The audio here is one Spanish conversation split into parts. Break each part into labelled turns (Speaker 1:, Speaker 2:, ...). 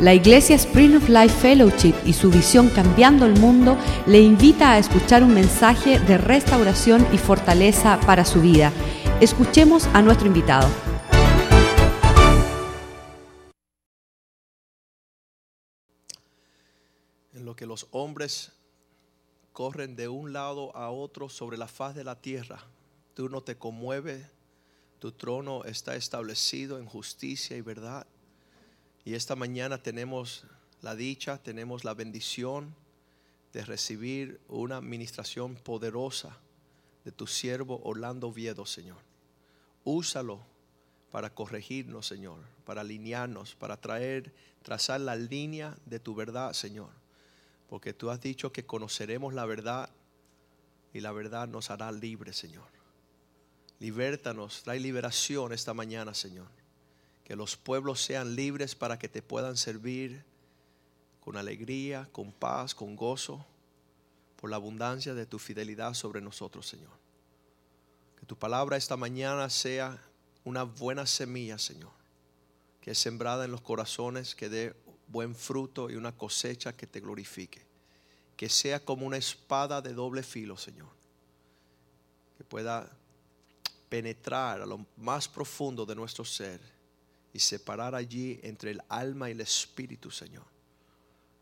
Speaker 1: La Iglesia Spring of Life Fellowship y su visión Cambiando el Mundo le invita a escuchar un mensaje de restauración y fortaleza para su vida. Escuchemos a nuestro invitado.
Speaker 2: En lo que los hombres corren de un lado a otro sobre la faz de la tierra, tú no te conmueves, tu trono está establecido en justicia y verdad. Y esta mañana tenemos la dicha, tenemos la bendición de recibir una administración poderosa de tu siervo Orlando Viedo, Señor. Úsalo para corregirnos, Señor, para alinearnos, para traer, trazar la línea de tu verdad, Señor. Porque tú has dicho que conoceremos la verdad y la verdad nos hará libres, Señor. Libértanos, trae liberación esta mañana, Señor que los pueblos sean libres para que te puedan servir con alegría, con paz, con gozo, por la abundancia de tu fidelidad sobre nosotros, Señor. Que tu palabra esta mañana sea una buena semilla, Señor, que es sembrada en los corazones, que dé buen fruto y una cosecha que te glorifique. Que sea como una espada de doble filo, Señor, que pueda penetrar a lo más profundo de nuestro ser y separar allí entre el alma y el espíritu, Señor.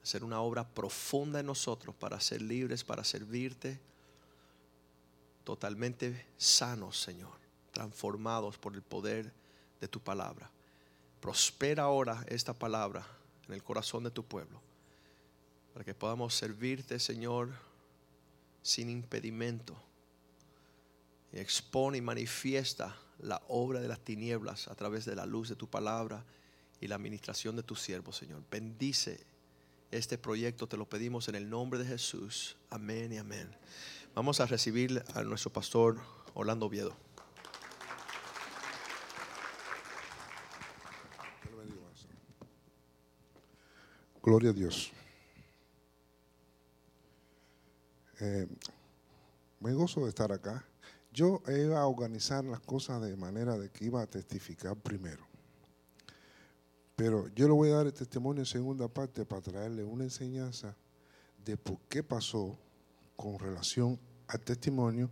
Speaker 2: Hacer una obra profunda en nosotros para ser libres, para servirte, totalmente sanos, Señor, transformados por el poder de tu palabra. Prospera ahora esta palabra en el corazón de tu pueblo, para que podamos servirte, Señor, sin impedimento. Y expone y manifiesta la obra de las tinieblas a través de la luz de tu palabra y la administración de tu siervo, Señor. Bendice este proyecto, te lo pedimos en el nombre de Jesús. Amén y amén. Vamos a recibir a nuestro pastor Orlando Oviedo.
Speaker 3: Gloria a Dios. Eh, me gozo de estar acá. Yo iba a organizar las cosas de manera de que iba a testificar primero. Pero yo le voy a dar el testimonio en segunda parte para traerle una enseñanza de por qué pasó con relación al testimonio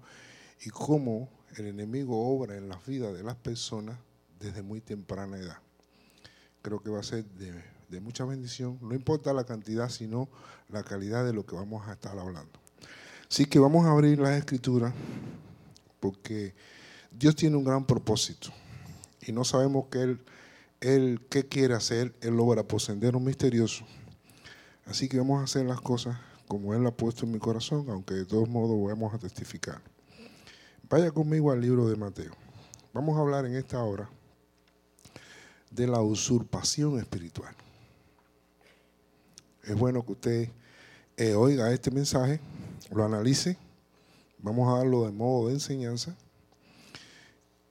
Speaker 3: y cómo el enemigo obra en las vidas de las personas desde muy temprana edad. Creo que va a ser de, de mucha bendición. No importa la cantidad, sino la calidad de lo que vamos a estar hablando. Así que vamos a abrir las escrituras porque Dios tiene un gran propósito y no sabemos que Él, él qué quiere hacer, Él logra por un misterioso. Así que vamos a hacer las cosas como Él ha puesto en mi corazón, aunque de todos modos vamos a testificar. Vaya conmigo al libro de Mateo. Vamos a hablar en esta hora de la usurpación espiritual. Es bueno que usted eh, oiga este mensaje, lo analice Vamos a darlo de modo de enseñanza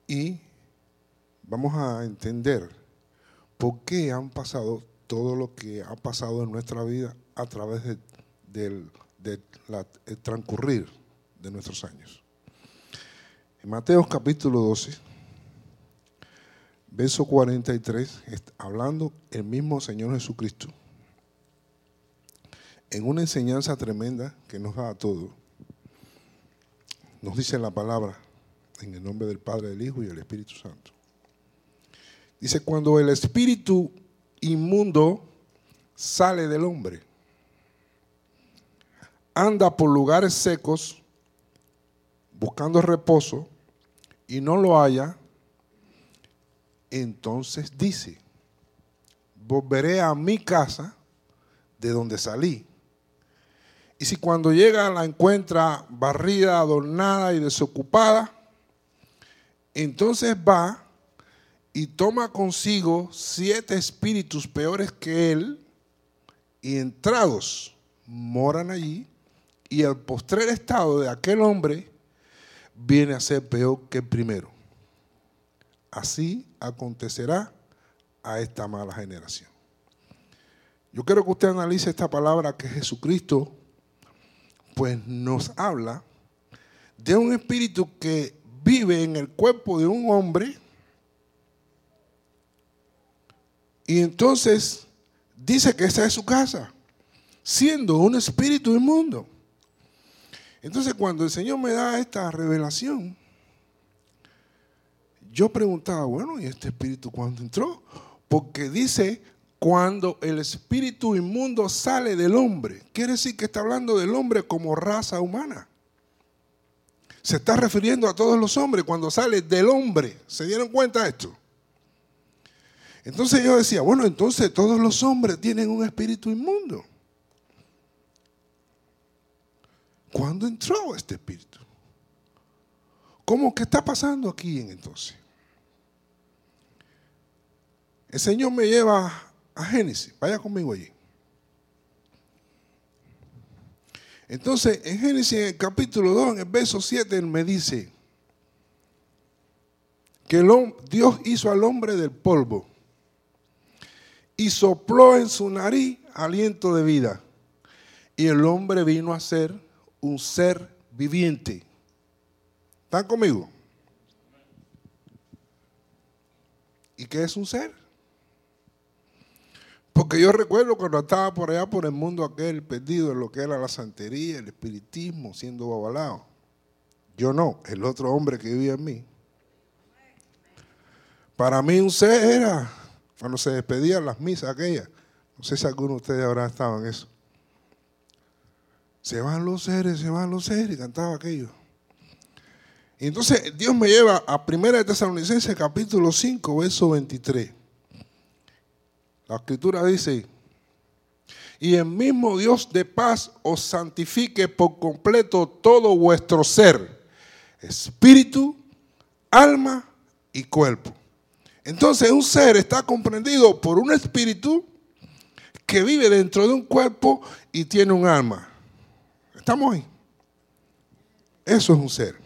Speaker 3: y vamos a entender por qué han pasado todo lo que ha pasado en nuestra vida a través del transcurrir de nuestros años. En Mateo capítulo 12, verso 43, hablando el mismo Señor Jesucristo, en una enseñanza tremenda que nos da a todos nos dice la palabra, en el nombre del Padre, del Hijo y del Espíritu Santo. Dice, cuando el espíritu inmundo sale del hombre, anda por lugares secos buscando reposo y no lo haya, entonces dice, volveré a mi casa de donde salí y si cuando llega la encuentra barrida, adornada y desocupada, entonces va y toma consigo siete espíritus peores que él y entrados moran allí y el postrer estado de aquel hombre viene a ser peor que el primero. Así acontecerá a esta mala generación. Yo quiero que usted analice esta palabra que Jesucristo pues nos habla de un espíritu que vive en el cuerpo de un hombre y entonces dice que esa es su casa, siendo un espíritu inmundo. Entonces cuando el Señor me da esta revelación, yo preguntaba, bueno, ¿y este espíritu cuándo entró? Porque dice, cuando el espíritu inmundo sale del hombre, quiere decir que está hablando del hombre como raza humana. Se está refiriendo a todos los hombres cuando sale del hombre. ¿Se dieron cuenta de esto? Entonces yo decía, bueno, entonces todos los hombres tienen un espíritu inmundo. ¿Cuándo entró este espíritu? ¿Cómo que está pasando aquí en entonces? El Señor me lleva a Génesis. Vaya conmigo allí. Entonces, en Génesis, en el capítulo 2, en el verso 7, Él me dice que Dios hizo al hombre del polvo y sopló en su nariz aliento de vida. Y el hombre vino a ser un ser viviente. ¿Están conmigo? ¿Y qué es un ser? Porque yo recuerdo cuando estaba por allá por el mundo aquel perdido en lo que era la santería, el espiritismo, siendo babalado. Yo no, el otro hombre que vivía en mí. Para mí un ser era cuando se despedían las misas aquellas. No sé si alguno de ustedes habrá estado en eso. Se van los seres, se van los seres, cantaba aquello. Y entonces Dios me lleva a 1 de Tesalonicenses capítulo 5, verso 23. La escritura dice, y el mismo Dios de paz os santifique por completo todo vuestro ser, espíritu, alma y cuerpo. Entonces un ser está comprendido por un espíritu que vive dentro de un cuerpo y tiene un alma. ¿Estamos ahí? Eso es un ser.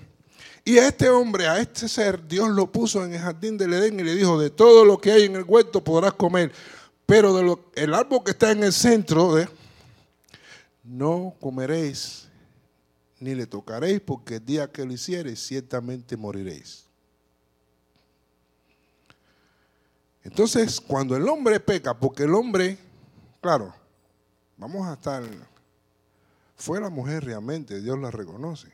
Speaker 3: Y a este hombre, a este ser, Dios lo puso en el jardín del Edén y le dijo, de todo lo que hay en el huerto podrás comer, pero del árbol que está en el centro, de, no comeréis ni le tocaréis, porque el día que lo hiciereis, ciertamente moriréis. Entonces, cuando el hombre peca, porque el hombre, claro, vamos a estar, fue la mujer realmente, Dios la reconoce.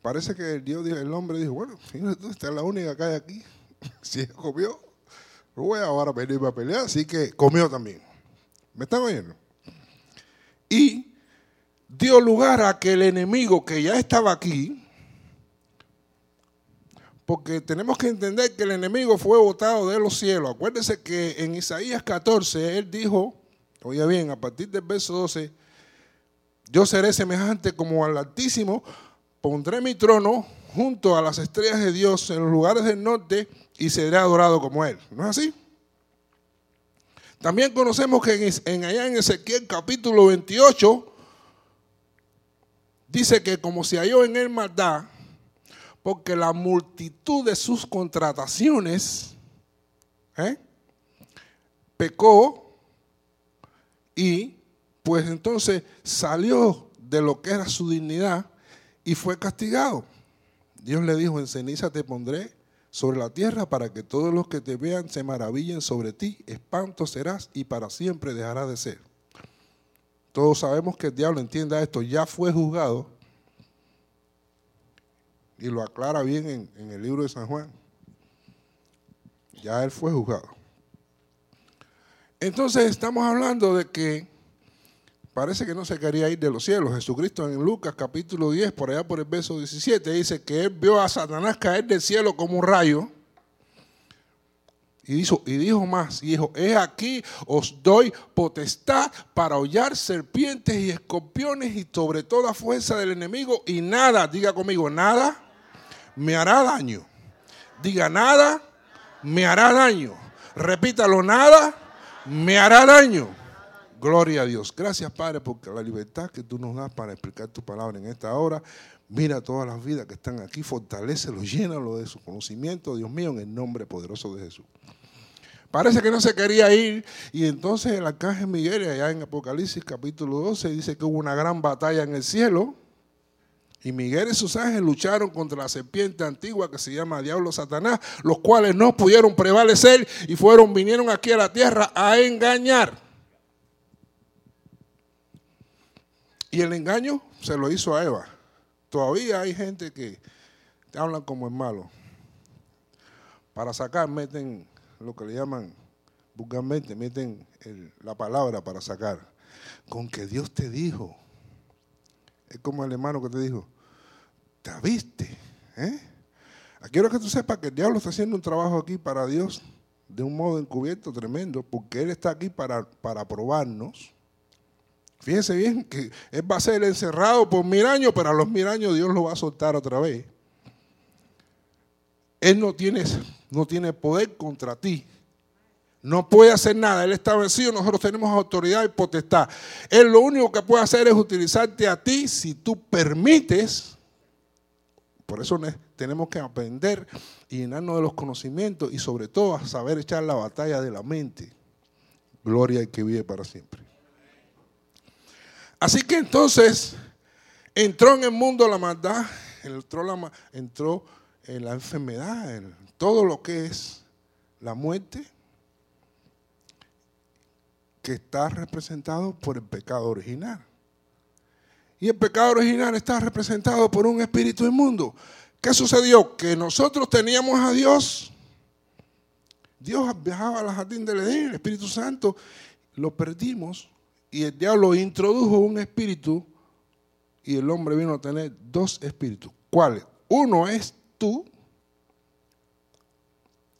Speaker 3: Parece que el, Dios, el hombre dijo, bueno, esta es la única que hay aquí. Si comió, no voy ahora a venir a pelear, así que comió también. ¿Me están oyendo? Y dio lugar a que el enemigo que ya estaba aquí, porque tenemos que entender que el enemigo fue botado de los cielos. Acuérdense que en Isaías 14 él dijo, oye bien, a partir del verso 12, yo seré semejante como al Altísimo, pondré mi trono junto a las estrellas de Dios en los lugares del norte y seré adorado como él. ¿No es así? También conocemos que en, allá en Ezequiel capítulo 28 dice que como se halló en él maldad, porque la multitud de sus contrataciones ¿eh? pecó y pues entonces salió de lo que era su dignidad y fue castigado. Dios le dijo, en ceniza te pondré sobre la tierra para que todos los que te vean se maravillen sobre ti, espanto serás y para siempre dejarás de ser. Todos sabemos que el diablo entienda esto, ya fue juzgado y lo aclara bien en, el libro de San Juan. Ya él fue juzgado. Entonces estamos hablando de que parece que no se quería ir de los cielos. Jesucristo en Lucas capítulo 10, por allá por el verso 17, dice que él vio a Satanás caer del cielo como un rayo. Y dijo, y dijo más, y dijo, he aquí os doy potestad para hollar serpientes y escorpiones y sobre toda fuerza del enemigo y nada, diga conmigo, nada me hará daño. Diga nada, me hará daño. Repítalo, nada, me hará daño. Gloria a Dios. Gracias, Padre, porque la libertad que tú nos das para explicar tu palabra en esta hora. Mira todas las vidas que están aquí, fortalecelo, llénalo de su conocimiento, Dios mío, en el nombre poderoso de Jesús. Parece que no se quería ir y entonces el arcángel Miguel, allá en Apocalipsis capítulo 12, dice que hubo una gran batalla en el cielo Y Miguel y sus ángeles lucharon contra la serpiente antigua que se llama Diablo Satanás, los cuales no pudieron prevalecer y fueron, vinieron aquí a la tierra a engañar. Y el engaño se lo hizo a Eva. Todavía hay gente que te hablan como es malo. Para sacar, meten lo que le llaman vulgarmente, meten la palabra para sacar. Con que Dios te dijo. Es como el hermano que te dijo, te viste. ¿eh? Quiero que tú sepas que el diablo está haciendo un trabajo aquí para Dios de un modo encubierto tremendo, porque Él está aquí para, para probarnos. Fíjense bien que Él va a ser encerrado por mil años, pero a los mil años Dios lo va a soltar otra vez. Él no tiene, no tiene poder contra ti. No puede hacer nada. Él está vencido. Nosotros tenemos autoridad y potestad. Él lo único que puede hacer es utilizarte a ti si tú permites. Por eso tenemos que aprender y llenarnos de los conocimientos y sobre todo a saber echar la batalla de la mente. Gloria y que vive para siempre. Así que entonces entró en el mundo la maldad, entró, la, entró en la enfermedad, en todo lo que es la muerte, que está representado por el pecado original. Y el pecado original está representado por un espíritu inmundo. ¿Qué sucedió? Que nosotros teníamos a Dios. Dios viajaba al jardín del Edén, el Espíritu Santo, lo perdimos y el diablo introdujo un espíritu y el hombre vino a tener dos espíritus. ¿Cuáles? Uno es tú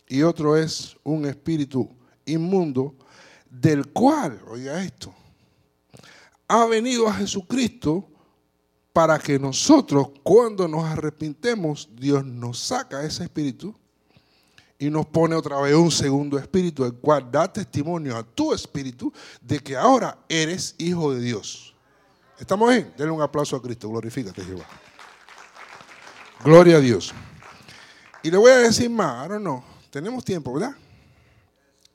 Speaker 3: y otro es un espíritu inmundo del cual, oiga esto, ha venido a Jesucristo para que nosotros cuando nos arrepintemos, Dios nos saca ese espíritu y nos pone otra vez un segundo espíritu, el cual da testimonio a tu espíritu de que ahora eres hijo de Dios. ¿Estamos bien? Denle un aplauso a Cristo, glorifícate Jehová. Gloria a Dios. Y le voy a decir más, ahora no, tenemos tiempo, ¿verdad?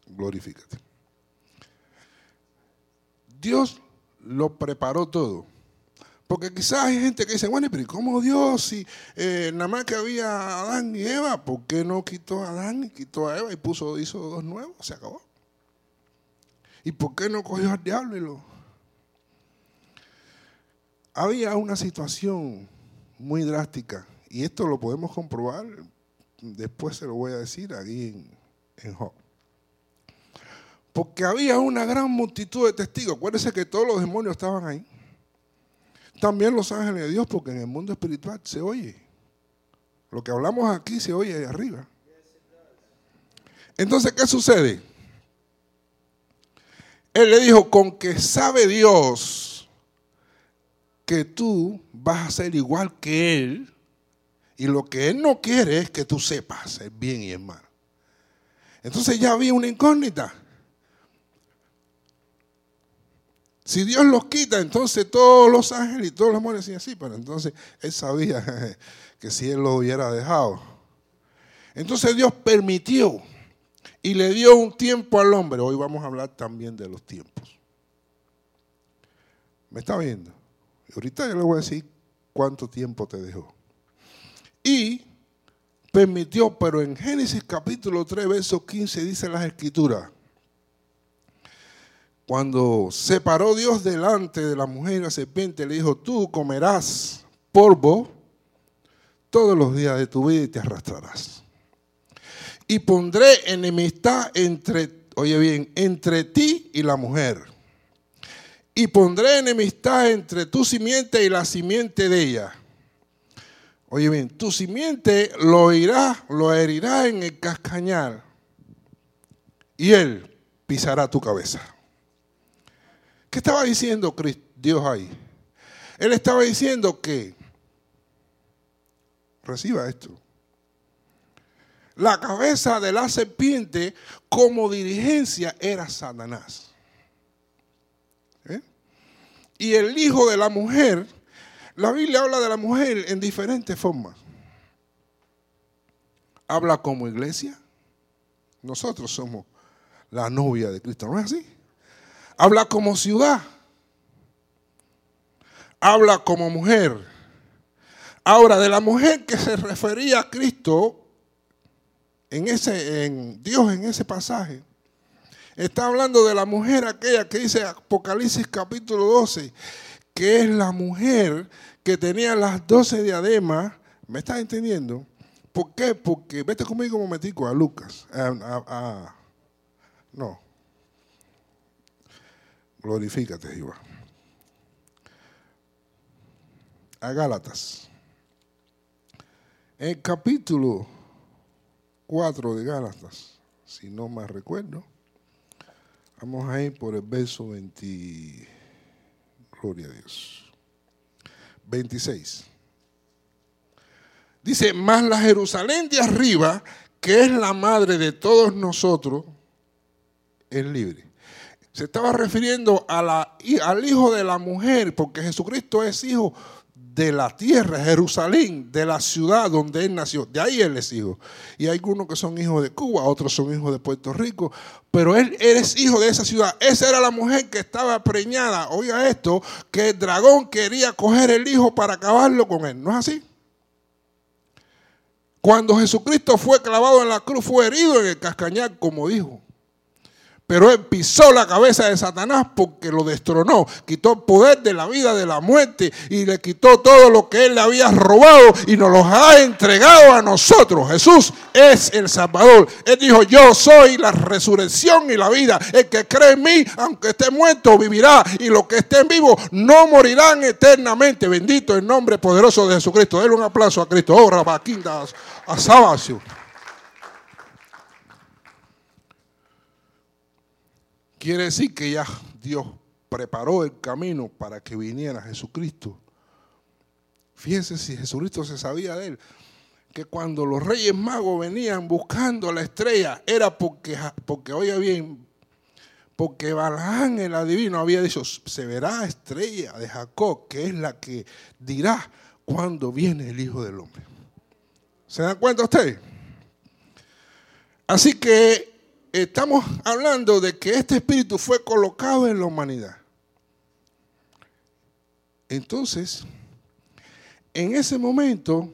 Speaker 3: Glorifícate. Dios lo preparó todo. Porque quizás hay gente que dice, bueno, pero ¿cómo Dios si eh, nada más que había Adán y Eva, ¿por qué no quitó a Adán y quitó a Eva y puso, hizo dos nuevos? Se acabó. ¿Y por qué no cogió al diablo y lo... Había una situación muy drástica y esto lo podemos comprobar, después se lo voy a decir aquí en, en Job. Porque había una gran multitud de testigos. Acuérdense que todos los demonios estaban ahí. También los ángeles de Dios, porque en el mundo espiritual se oye. Lo que hablamos aquí se oye ahí arriba. Entonces, ¿qué sucede? Él le dijo, con que sabe Dios que tú vas a ser igual que Él, y lo que Él no quiere es que tú sepas el bien y el mal. Entonces ya había una incógnita. Si Dios los quita, entonces todos los ángeles y todos los decían así, pero entonces él sabía que si él lo hubiera dejado. Entonces Dios permitió y le dio un tiempo al hombre. Hoy vamos a hablar también de los tiempos. ¿Me está viendo? Y ahorita yo le voy a decir cuánto tiempo te dejó. Y permitió, pero en Génesis capítulo 3, verso 15 dice las escrituras cuando se paró Dios delante de la mujer y la serpiente, le dijo, tú comerás polvo todos los días de tu vida y te arrastrarás. Y pondré enemistad entre, oye bien, entre ti y la mujer. Y pondré enemistad entre tu simiente y la simiente de ella. Oye bien, tu simiente lo irá, lo herirá en el cascañal. Y él pisará tu cabeza. ¿Qué estaba diciendo Dios ahí? Él estaba diciendo que, reciba esto, la cabeza de la serpiente como dirigencia era Satanás. ¿Eh? Y el hijo de la mujer, la Biblia habla de la mujer en diferentes formas. Habla como iglesia. Nosotros somos la novia de Cristo, ¿no es así? Habla como ciudad. Habla como mujer. Ahora, de la mujer que se refería a Cristo, en ese, en Dios en ese pasaje, está hablando de la mujer aquella que dice Apocalipsis capítulo 12, que es la mujer que tenía las doce diademas. ¿Me estás entendiendo? ¿Por qué? Porque, vete conmigo un momentico a Lucas. no. Glorifícate, Jehová. A Gálatas. El capítulo 4 de Gálatas, si no más recuerdo. Vamos a ir por el verso 20. Gloria a Dios. 26. Dice, más la Jerusalén de arriba, que es la madre de todos nosotros, es libre. Se estaba refiriendo al hijo de la mujer, porque Jesucristo es hijo de la tierra, Jerusalén, de la ciudad donde él nació. De ahí él es hijo. Y hay algunos que son hijos de Cuba, otros son hijos de Puerto Rico, pero él eres hijo de esa ciudad. Esa era la mujer que estaba preñada. Oiga esto, que el dragón quería coger el hijo para acabarlo con él. ¿No es así? Cuando Jesucristo fue clavado en la cruz, fue herido en el cascañar, como dijo. Pero él pisó la cabeza de Satanás porque lo destronó, quitó el poder de la vida, de la muerte y le quitó todo lo que él le había robado y nos los ha entregado a nosotros. Jesús es el Salvador. Él dijo, yo soy la resurrección y la vida. El que cree en mí, aunque esté muerto, vivirá. Y los que estén vivos no morirán eternamente. Bendito el nombre poderoso de Jesucristo. Denle un aplauso a Cristo. Oh, Rabaquindas, a Sabacio. Quiere decir que ya Dios preparó el camino para que viniera Jesucristo. Fíjense si Jesucristo se sabía de él, que cuando los reyes magos venían buscando la estrella, era porque, porque oye bien, porque Balaán el adivino había dicho, se verá estrella de Jacob, que es la que dirá cuando viene el Hijo del Hombre. ¿Se dan cuenta ustedes? Así que estamos hablando de que este espíritu fue colocado en la humanidad. Entonces, en ese momento,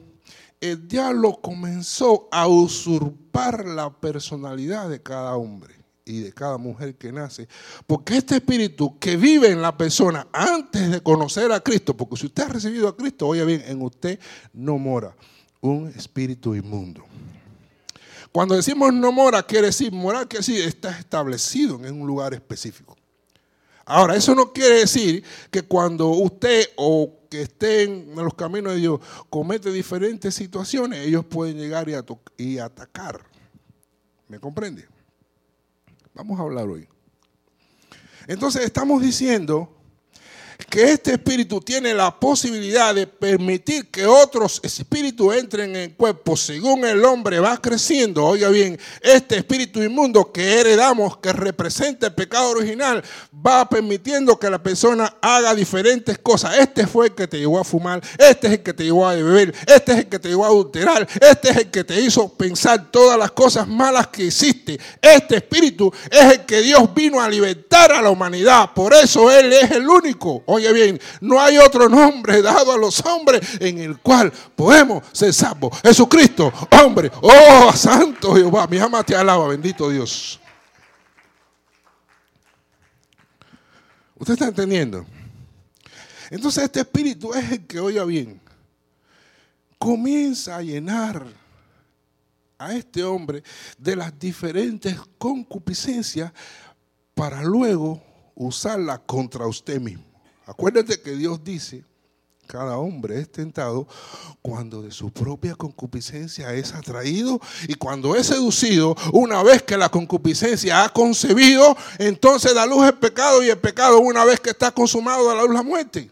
Speaker 3: el diablo comenzó a usurpar la personalidad de cada hombre y de cada mujer que nace. Porque este espíritu que vive en la persona antes de conocer a Cristo, porque si usted ha recibido a Cristo, oye bien, en usted no mora un espíritu inmundo. Cuando decimos no mora, quiere decir morar, quiere decir está establecido en un lugar específico. Ahora, eso no quiere decir que cuando usted o que esté en los caminos de Dios comete diferentes situaciones, ellos pueden llegar y, y atacar. ¿Me comprende? Vamos a hablar hoy. Entonces estamos diciendo que este espíritu tiene la posibilidad de permitir que otros espíritus entren en el cuerpo según el hombre va creciendo. Oiga bien, este espíritu inmundo que heredamos, que representa el pecado original, va permitiendo que la persona haga diferentes cosas. Este fue el que te llevó a fumar, este es el que te llevó a beber, este es el que te llevó a adulterar, este es el que te hizo pensar todas las cosas malas que hiciste. Este espíritu es el que Dios vino a libertar a la humanidad. Por eso Él es el único Oye bien, no hay otro nombre dado a los hombres en el cual podemos ser salvos. Jesucristo, hombre, oh, santo Jehová, mi alma te alaba, bendito Dios. ¿Usted está entendiendo? Entonces este espíritu es el que, oiga bien, comienza a llenar a este hombre de las diferentes concupiscencias para luego usarla contra usted mismo. Acuérdate que Dios dice, cada hombre es tentado cuando de su propia concupiscencia es atraído y cuando es seducido, una vez que la concupiscencia ha concebido, entonces da luz el pecado y el pecado una vez que está consumado da la luz la muerte.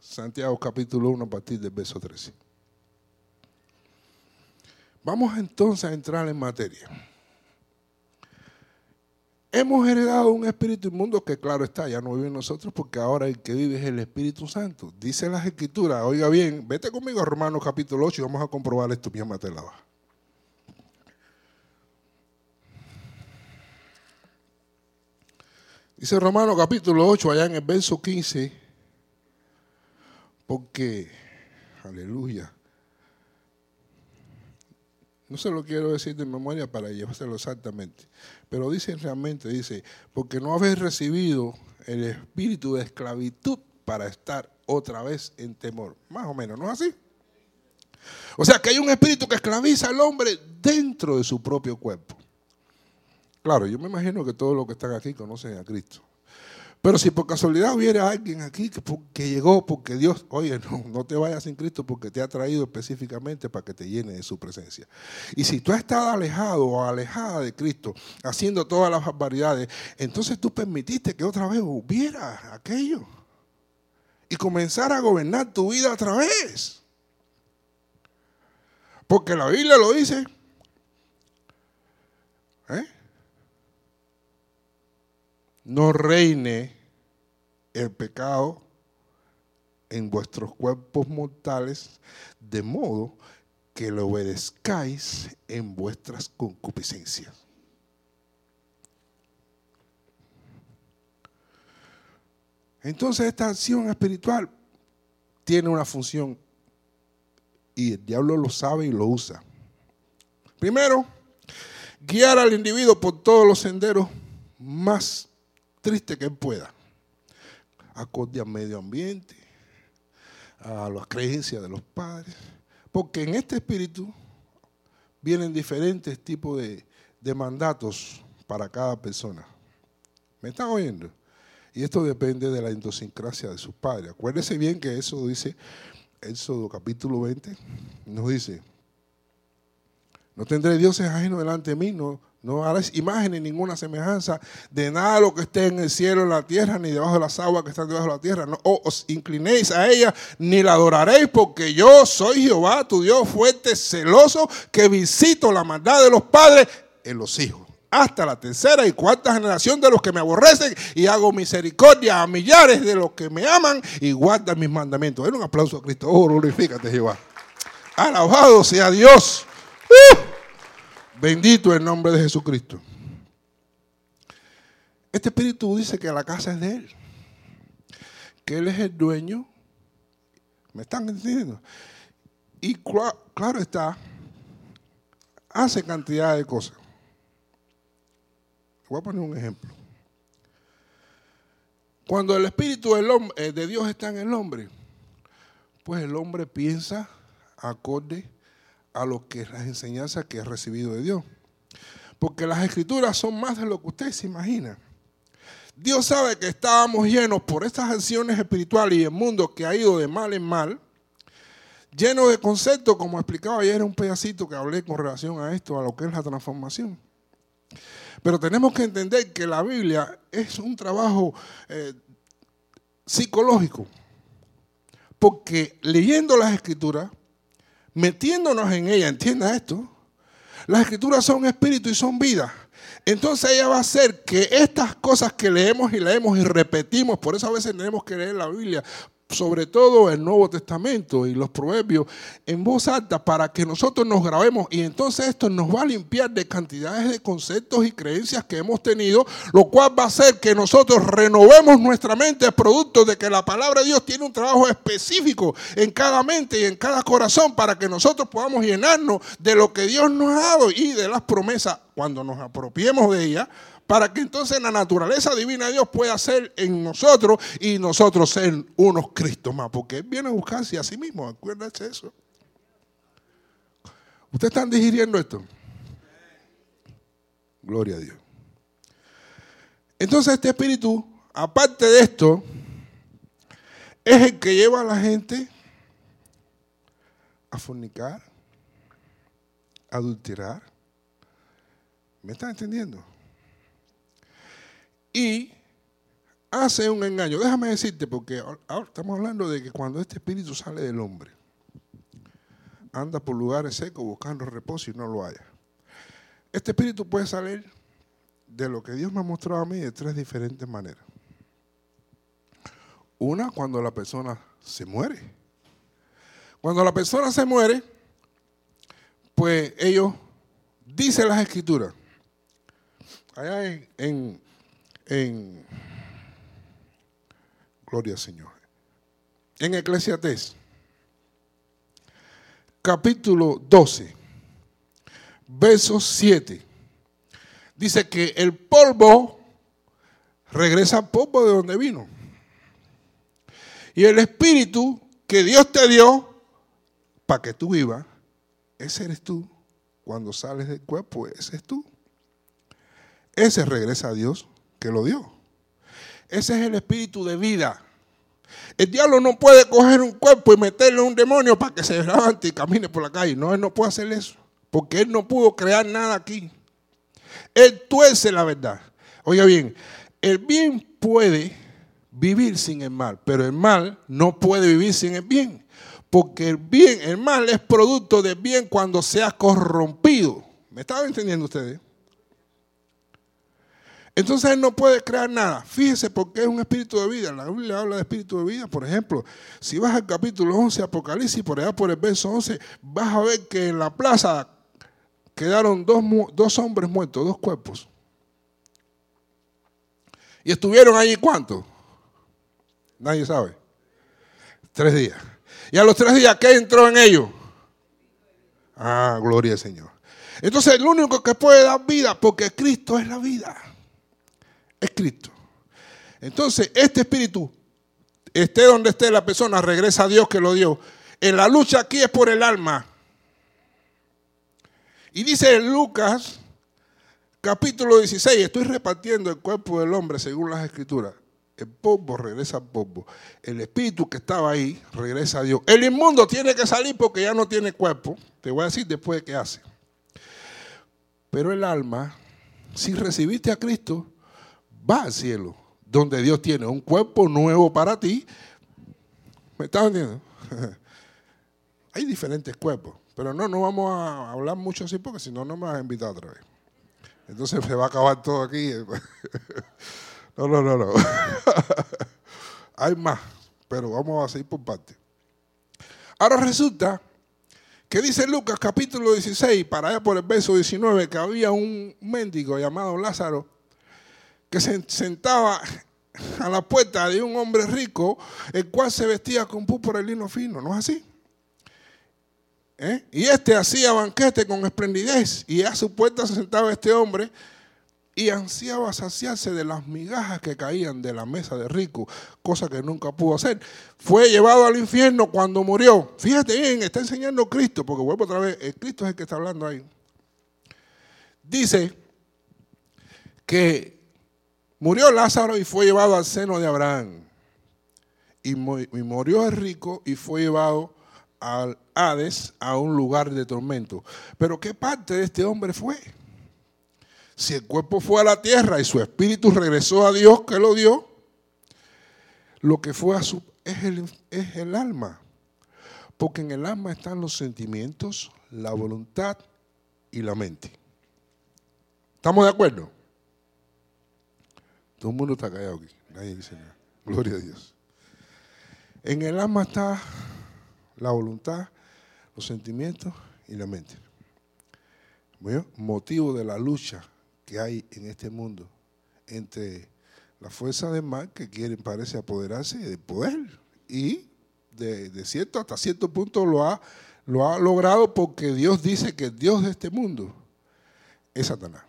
Speaker 3: Santiago capítulo 1 a partir del verso 13. Vamos entonces a entrar en materia. Hemos heredado un espíritu inmundo que claro está, ya no vive en nosotros porque ahora el que vive es el Espíritu Santo. Dice las escrituras, oiga bien, vete conmigo a Romanos capítulo 8 y vamos a comprobar esto, mi te la. Dice Romanos capítulo 8, allá en el verso 15, porque Aleluya. No se lo quiero decir de memoria para llevárselo exactamente. Pero dice realmente, dice, porque no habéis recibido el espíritu de esclavitud para estar otra vez en temor. Más o menos, ¿no es así? O sea que hay un espíritu que esclaviza al hombre dentro de su propio cuerpo. Claro, yo me imagino que todos los que están aquí conocen a Cristo. Pero si por casualidad hubiera alguien aquí que, llegó porque Dios, oye, no, no te vayas sin Cristo porque te ha traído específicamente para que te llene de su presencia. Y si tú has estado alejado o alejada de Cristo, haciendo todas las barbaridades, entonces tú permitiste que otra vez hubiera aquello y comenzar a gobernar tu vida otra vez. Porque la Biblia lo dice. ¿Eh? No reine el pecado en vuestros cuerpos mortales, de modo que lo obedezcáis en vuestras concupiscencias. Entonces esta acción espiritual tiene una función y el diablo lo sabe y lo usa. Primero, guiar al individuo por todos los senderos más triste que pueda, acorde al medio ambiente, a las creencias de los padres, porque en este espíritu vienen diferentes tipos de, de mandatos para cada persona. ¿Me están oyendo? Y esto depende de la idiosincrasia de sus padres. Acuérdese bien que eso dice, Éxodo capítulo 20, nos dice, no tendré dioses ajenos delante de mí, no, no harás imagen ni ninguna semejanza de nada lo que esté en el cielo, en la tierra, ni debajo de las aguas que están debajo de la tierra. No os inclinéis a ella, ni la adoraréis, porque yo soy Jehová, tu Dios fuerte, celoso, que visito la maldad de los padres en los hijos. Hasta la tercera y cuarta generación de los que me aborrecen y hago misericordia a millares de los que me aman y guardan mis mandamientos. Den un aplauso a Cristo. Oh, glorifícate, Jehová. Alabado sea Dios. ¡Uh! Bendito el nombre de Jesucristo. Este espíritu dice que la casa es de Él, que Él es el dueño. ¿Me están entendiendo? Y claro está, hace cantidad de cosas. Voy a poner un ejemplo. Cuando el espíritu eh, de Dios está en el hombre, pues el hombre piensa acorde a lo que es las enseñanzas que ha recibido de Dios. Porque las escrituras son más de lo que usted se imagina. Dios sabe que estábamos llenos por estas acciones espirituales y el mundo que ha ido de mal en mal, lleno de conceptos, como explicaba ayer un pedacito que hablé con relación a esto, a lo que es la transformación. Pero tenemos que entender que la Biblia es un trabajo eh, psicológico, porque leyendo las escrituras, metiéndonos en ella, entienda esto, las escrituras son espíritu y son vida. Entonces ella va a hacer que estas cosas que leemos y leemos y repetimos, por eso a veces tenemos que leer la Biblia, sobre todo el Nuevo Testamento y los proverbios en voz alta para que nosotros nos grabemos. Y entonces esto nos va a limpiar de cantidades de conceptos y creencias que hemos tenido, lo cual va a hacer que nosotros renovemos nuestra mente producto de que la palabra de Dios tiene un trabajo específico en cada mente y en cada corazón para que nosotros podamos llenarnos de lo que Dios nos ha dado y de las promesas. Cuando nos apropiemos de ellas para que entonces la naturaleza divina de Dios pueda ser en nosotros y nosotros ser unos Cristos más, porque Él viene a buscarse a sí mismo, acuérdense eso. ¿Ustedes están digiriendo esto? Gloria a Dios. Entonces este espíritu, aparte de esto, es el que lleva a la gente a fornicar, a adulterar. ¿Me están entendiendo? Y hace un engaño. Déjame decirte, porque ahora estamos hablando de que cuando este espíritu sale del hombre, anda por lugares secos buscando reposo y no lo haya. Este espíritu puede salir de lo que Dios me ha mostrado a mí de tres diferentes maneras. Una, cuando la persona se muere. Cuando la persona se muere, pues ellos dicen las escrituras. Allá en en Gloria al Señor. En Eclesiastés. capítulo 12, verso 7. Dice que el polvo regresa al polvo de donde vino. Y el espíritu que Dios te dio para que tú vivas, ese eres tú. Cuando sales del cuerpo, ese es tú. Ese regresa a Dios que lo dio. Ese es el espíritu de vida. El diablo no puede coger un cuerpo y meterle a un demonio para que se levante y camine por la calle. No, él no puede hacer eso. Porque él no pudo crear nada aquí. Él tuerce la verdad. Oiga bien, el bien puede vivir sin el mal, pero el mal no puede vivir sin el bien. Porque el bien, el mal es producto del bien cuando se ha corrompido. ¿Me estaban entendiendo ustedes? Entonces él no puede crear nada. Fíjese porque es un espíritu de vida. La Biblia habla de espíritu de vida. Por ejemplo, si vas al capítulo 11, Apocalipsis, por allá por el verso 11, vas a ver que en la plaza quedaron dos, dos hombres muertos, dos cuerpos. ¿Y estuvieron allí cuánto? Nadie sabe. Tres días. Y a los tres días, ¿qué entró en ellos? Ah, gloria al Señor. Entonces, el único que puede dar vida, porque Cristo es la vida es Cristo. Entonces, este espíritu, esté donde esté la persona, regresa a Dios que lo dio. En la lucha aquí es por el alma. Y dice Lucas, capítulo 16, estoy repartiendo el cuerpo del hombre según las escrituras. El polvo regresa al polvo. El espíritu que estaba ahí regresa a Dios. El inmundo tiene que salir porque ya no tiene cuerpo. Te voy a decir después de qué hace. Pero el alma, si recibiste a Cristo, va al cielo, donde Dios tiene un cuerpo nuevo para ti. ¿Me estás entendiendo? Hay diferentes cuerpos, pero no, no vamos a hablar mucho así porque si no, no me vas a invitar otra vez. Entonces se va a acabar todo aquí. No, no, no, no. Hay más, pero vamos a seguir por parte. Ahora resulta que dice Lucas capítulo 16, para allá por el verso 19, que había un mendigo llamado Lázaro que se sentaba a la puerta de un hombre rico, el cual se vestía con púrpura y lino fino, ¿no es así? ¿Eh? Y este hacía banquete con esplendidez, y a su puerta se sentaba este hombre y ansiaba saciarse de las migajas que caían de la mesa de rico, cosa que nunca pudo hacer. Fue llevado al infierno cuando murió. Fíjate bien, está enseñando Cristo, porque vuelvo otra vez, Cristo es el que está hablando ahí. Dice que Murió Lázaro y fue llevado al seno de Abraham. Y, murió el rico y fue llevado al Hades, a un lugar de tormento. Pero ¿qué parte de este hombre fue? Si el cuerpo fue a la tierra y su espíritu regresó a Dios que lo dio, lo que fue a su es el, es el alma. Porque en el alma están los sentimientos, la voluntad y la mente. ¿Estamos de acuerdo? Todo el mundo está callado aquí. Nadie dice nada. Gloria a Dios. En el alma está la voluntad, los sentimientos y la mente. Motivo de la lucha que hay en este mundo entre la fuerza del mal que quieren, parece, apoderarse del poder y de, de, cierto hasta cierto punto lo ha, lo ha logrado porque Dios dice que el Dios de este mundo es Satanás.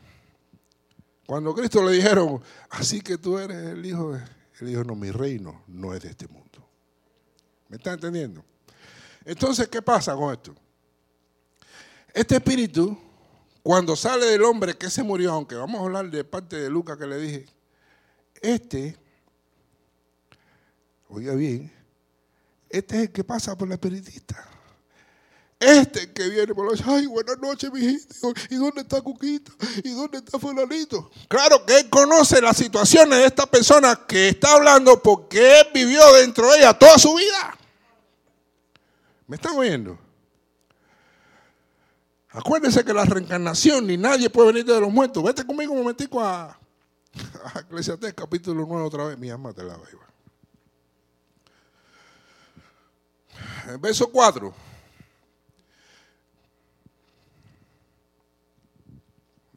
Speaker 3: Cuando Cristo le dijeron, así que tú eres el hijo de... Él dijo, no, mi reino no es de este mundo. ¿Me está entendiendo? Entonces, ¿qué pasa con esto? Este espíritu, cuando sale del hombre que se murió, aunque vamos a hablar de parte de Lucas que le dije, este, oiga bien, este es el que pasa por la espiritista. Este que viene por la noche, ay, buenas noches, hijito. ¿Y dónde está Cuquita? ¿Y dónde está Fulanito? Claro que él conoce las situaciones de esta persona que está hablando porque él vivió dentro de ella toda su vida. ¿Me están oyendo? Acuérdense que la reencarnación ni nadie puede venir de los muertos. Vete conmigo un momentico a, a Eclesiastés capítulo 9 otra vez. Mi alma te la va verso 4.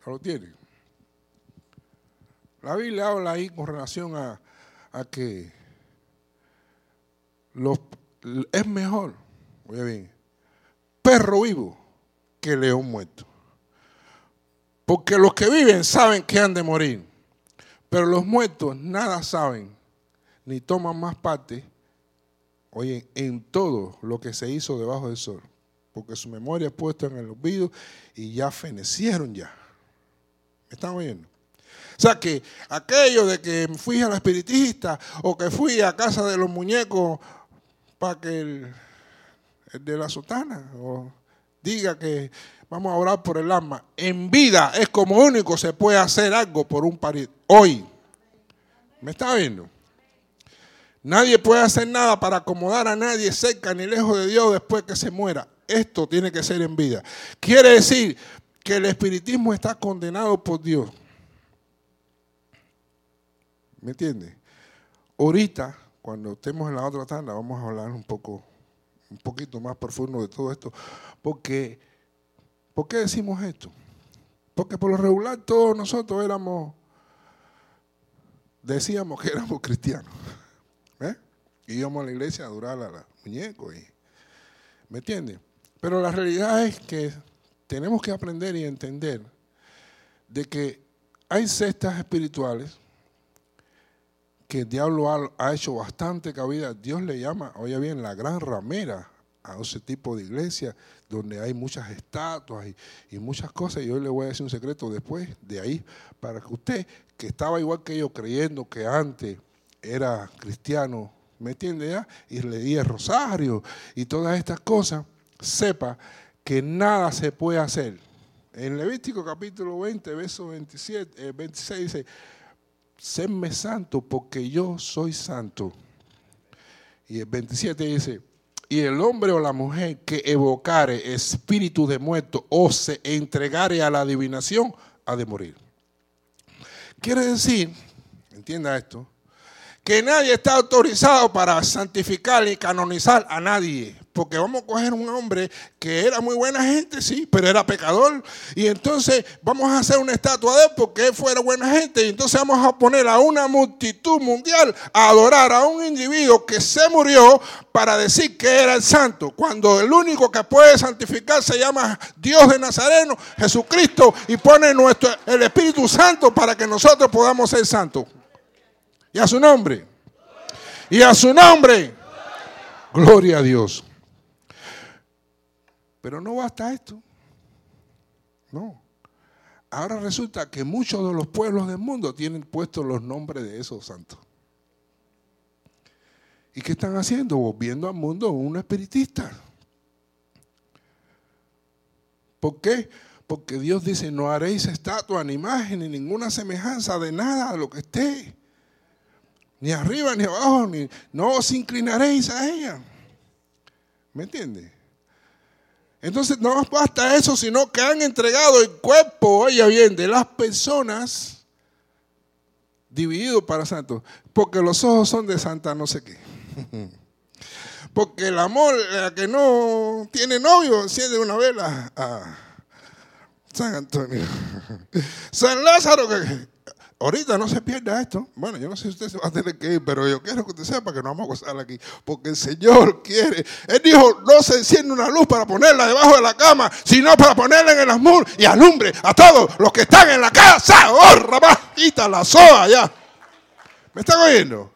Speaker 3: Lo tiene. La Biblia habla ahí con relación a, que los, es mejor, oye bien, perro vivo que león muerto. Porque los que viven saben que han de morir, pero los muertos nada saben, ni toman más parte, oye, en todo lo que se hizo debajo del sol, porque su memoria es puesta en el olvido y ya fenecieron ya. ¿Me están oyendo? O sea que aquello de que fui a la espiritista o que fui a casa de los muñecos para que el, de la sotana o diga que vamos a orar por el alma. En vida es como único se puede hacer algo por un pariente. Hoy. ¿Me está viendo? Nadie puede hacer nada para acomodar a nadie cerca ni lejos de Dios después que se muera. Esto tiene que ser en vida. Quiere decir que el espiritismo está condenado por Dios. ¿Me entiende? Ahorita, cuando estemos en la otra tanda, vamos a hablar un poco, un poquito más profundo de todo esto. Porque, ¿por qué decimos esto? Porque por lo regular todos nosotros éramos, decíamos que éramos cristianos. ¿eh? Íbamos a la iglesia a adorar a los muñecos. ¿Me entiende? Pero la realidad es que tenemos que aprender y entender de que hay cestas espirituales que el diablo ha, hecho bastante cabida. Dios le llama, oye bien, la gran ramera a ese tipo de iglesia donde hay muchas estatuas y, muchas cosas. Y hoy le voy a decir un secreto después de ahí, para que usted, que estaba igual que yo creyendo que antes era cristiano, ¿me entiende ya? Y leía el rosario y todas estas cosas, sepa que nada se puede hacer. En Levítico capítulo 20, verso 27, 26 dice, séme santo porque yo soy santo. Y el 27 dice, y el hombre o la mujer que evocare espíritu de muerto o se entregare a la adivinación, ha de morir. Quiere decir, entienda esto, que nadie está autorizado para santificar y canonizar a nadie. Porque vamos a coger un hombre que era muy buena gente, sí, pero era pecador. Y entonces vamos a hacer una estatua de él porque él fuera buena gente. Y entonces vamos a poner a una multitud mundial a adorar a un individuo que se murió para decir que era el santo. Cuando el único que puede santificar se llama Dios de Nazareno, Jesucristo, y pone nuestro, el Espíritu Santo para que nosotros podamos ser santos. Y a su nombre. Y a su nombre. Gloria a Dios. Pero no basta esto. No. Ahora resulta que muchos de los pueblos del mundo tienen puestos los nombres de esos santos. ¿Y qué están haciendo? Volviendo al mundo un espiritista. ¿Por qué? Porque Dios dice, no haréis estatua, ni imagen, ni ninguna semejanza de nada de lo que esté ni arriba ni abajo, ni, no os inclinaréis a ella. ¿Me entiende? Entonces no basta eso, sino que han entregado el cuerpo, oye bien, de las personas dividido para santos. Porque los ojos son de santa no sé qué. Porque el amor, la que no tiene novio, enciende una vela a San Antonio. San Lázaro, Ahorita no se pierda esto. Bueno, yo no sé si usted se va a tener que ir, pero yo quiero que usted sepa que no vamos a gozar aquí. Porque el Señor quiere. Él dijo, no se enciende una luz para ponerla debajo de la cama, sino para ponerla en el amor y alumbre a todos los que están en la casa. ¡Oh, rabajita la soa ya! ¿Me están oyendo?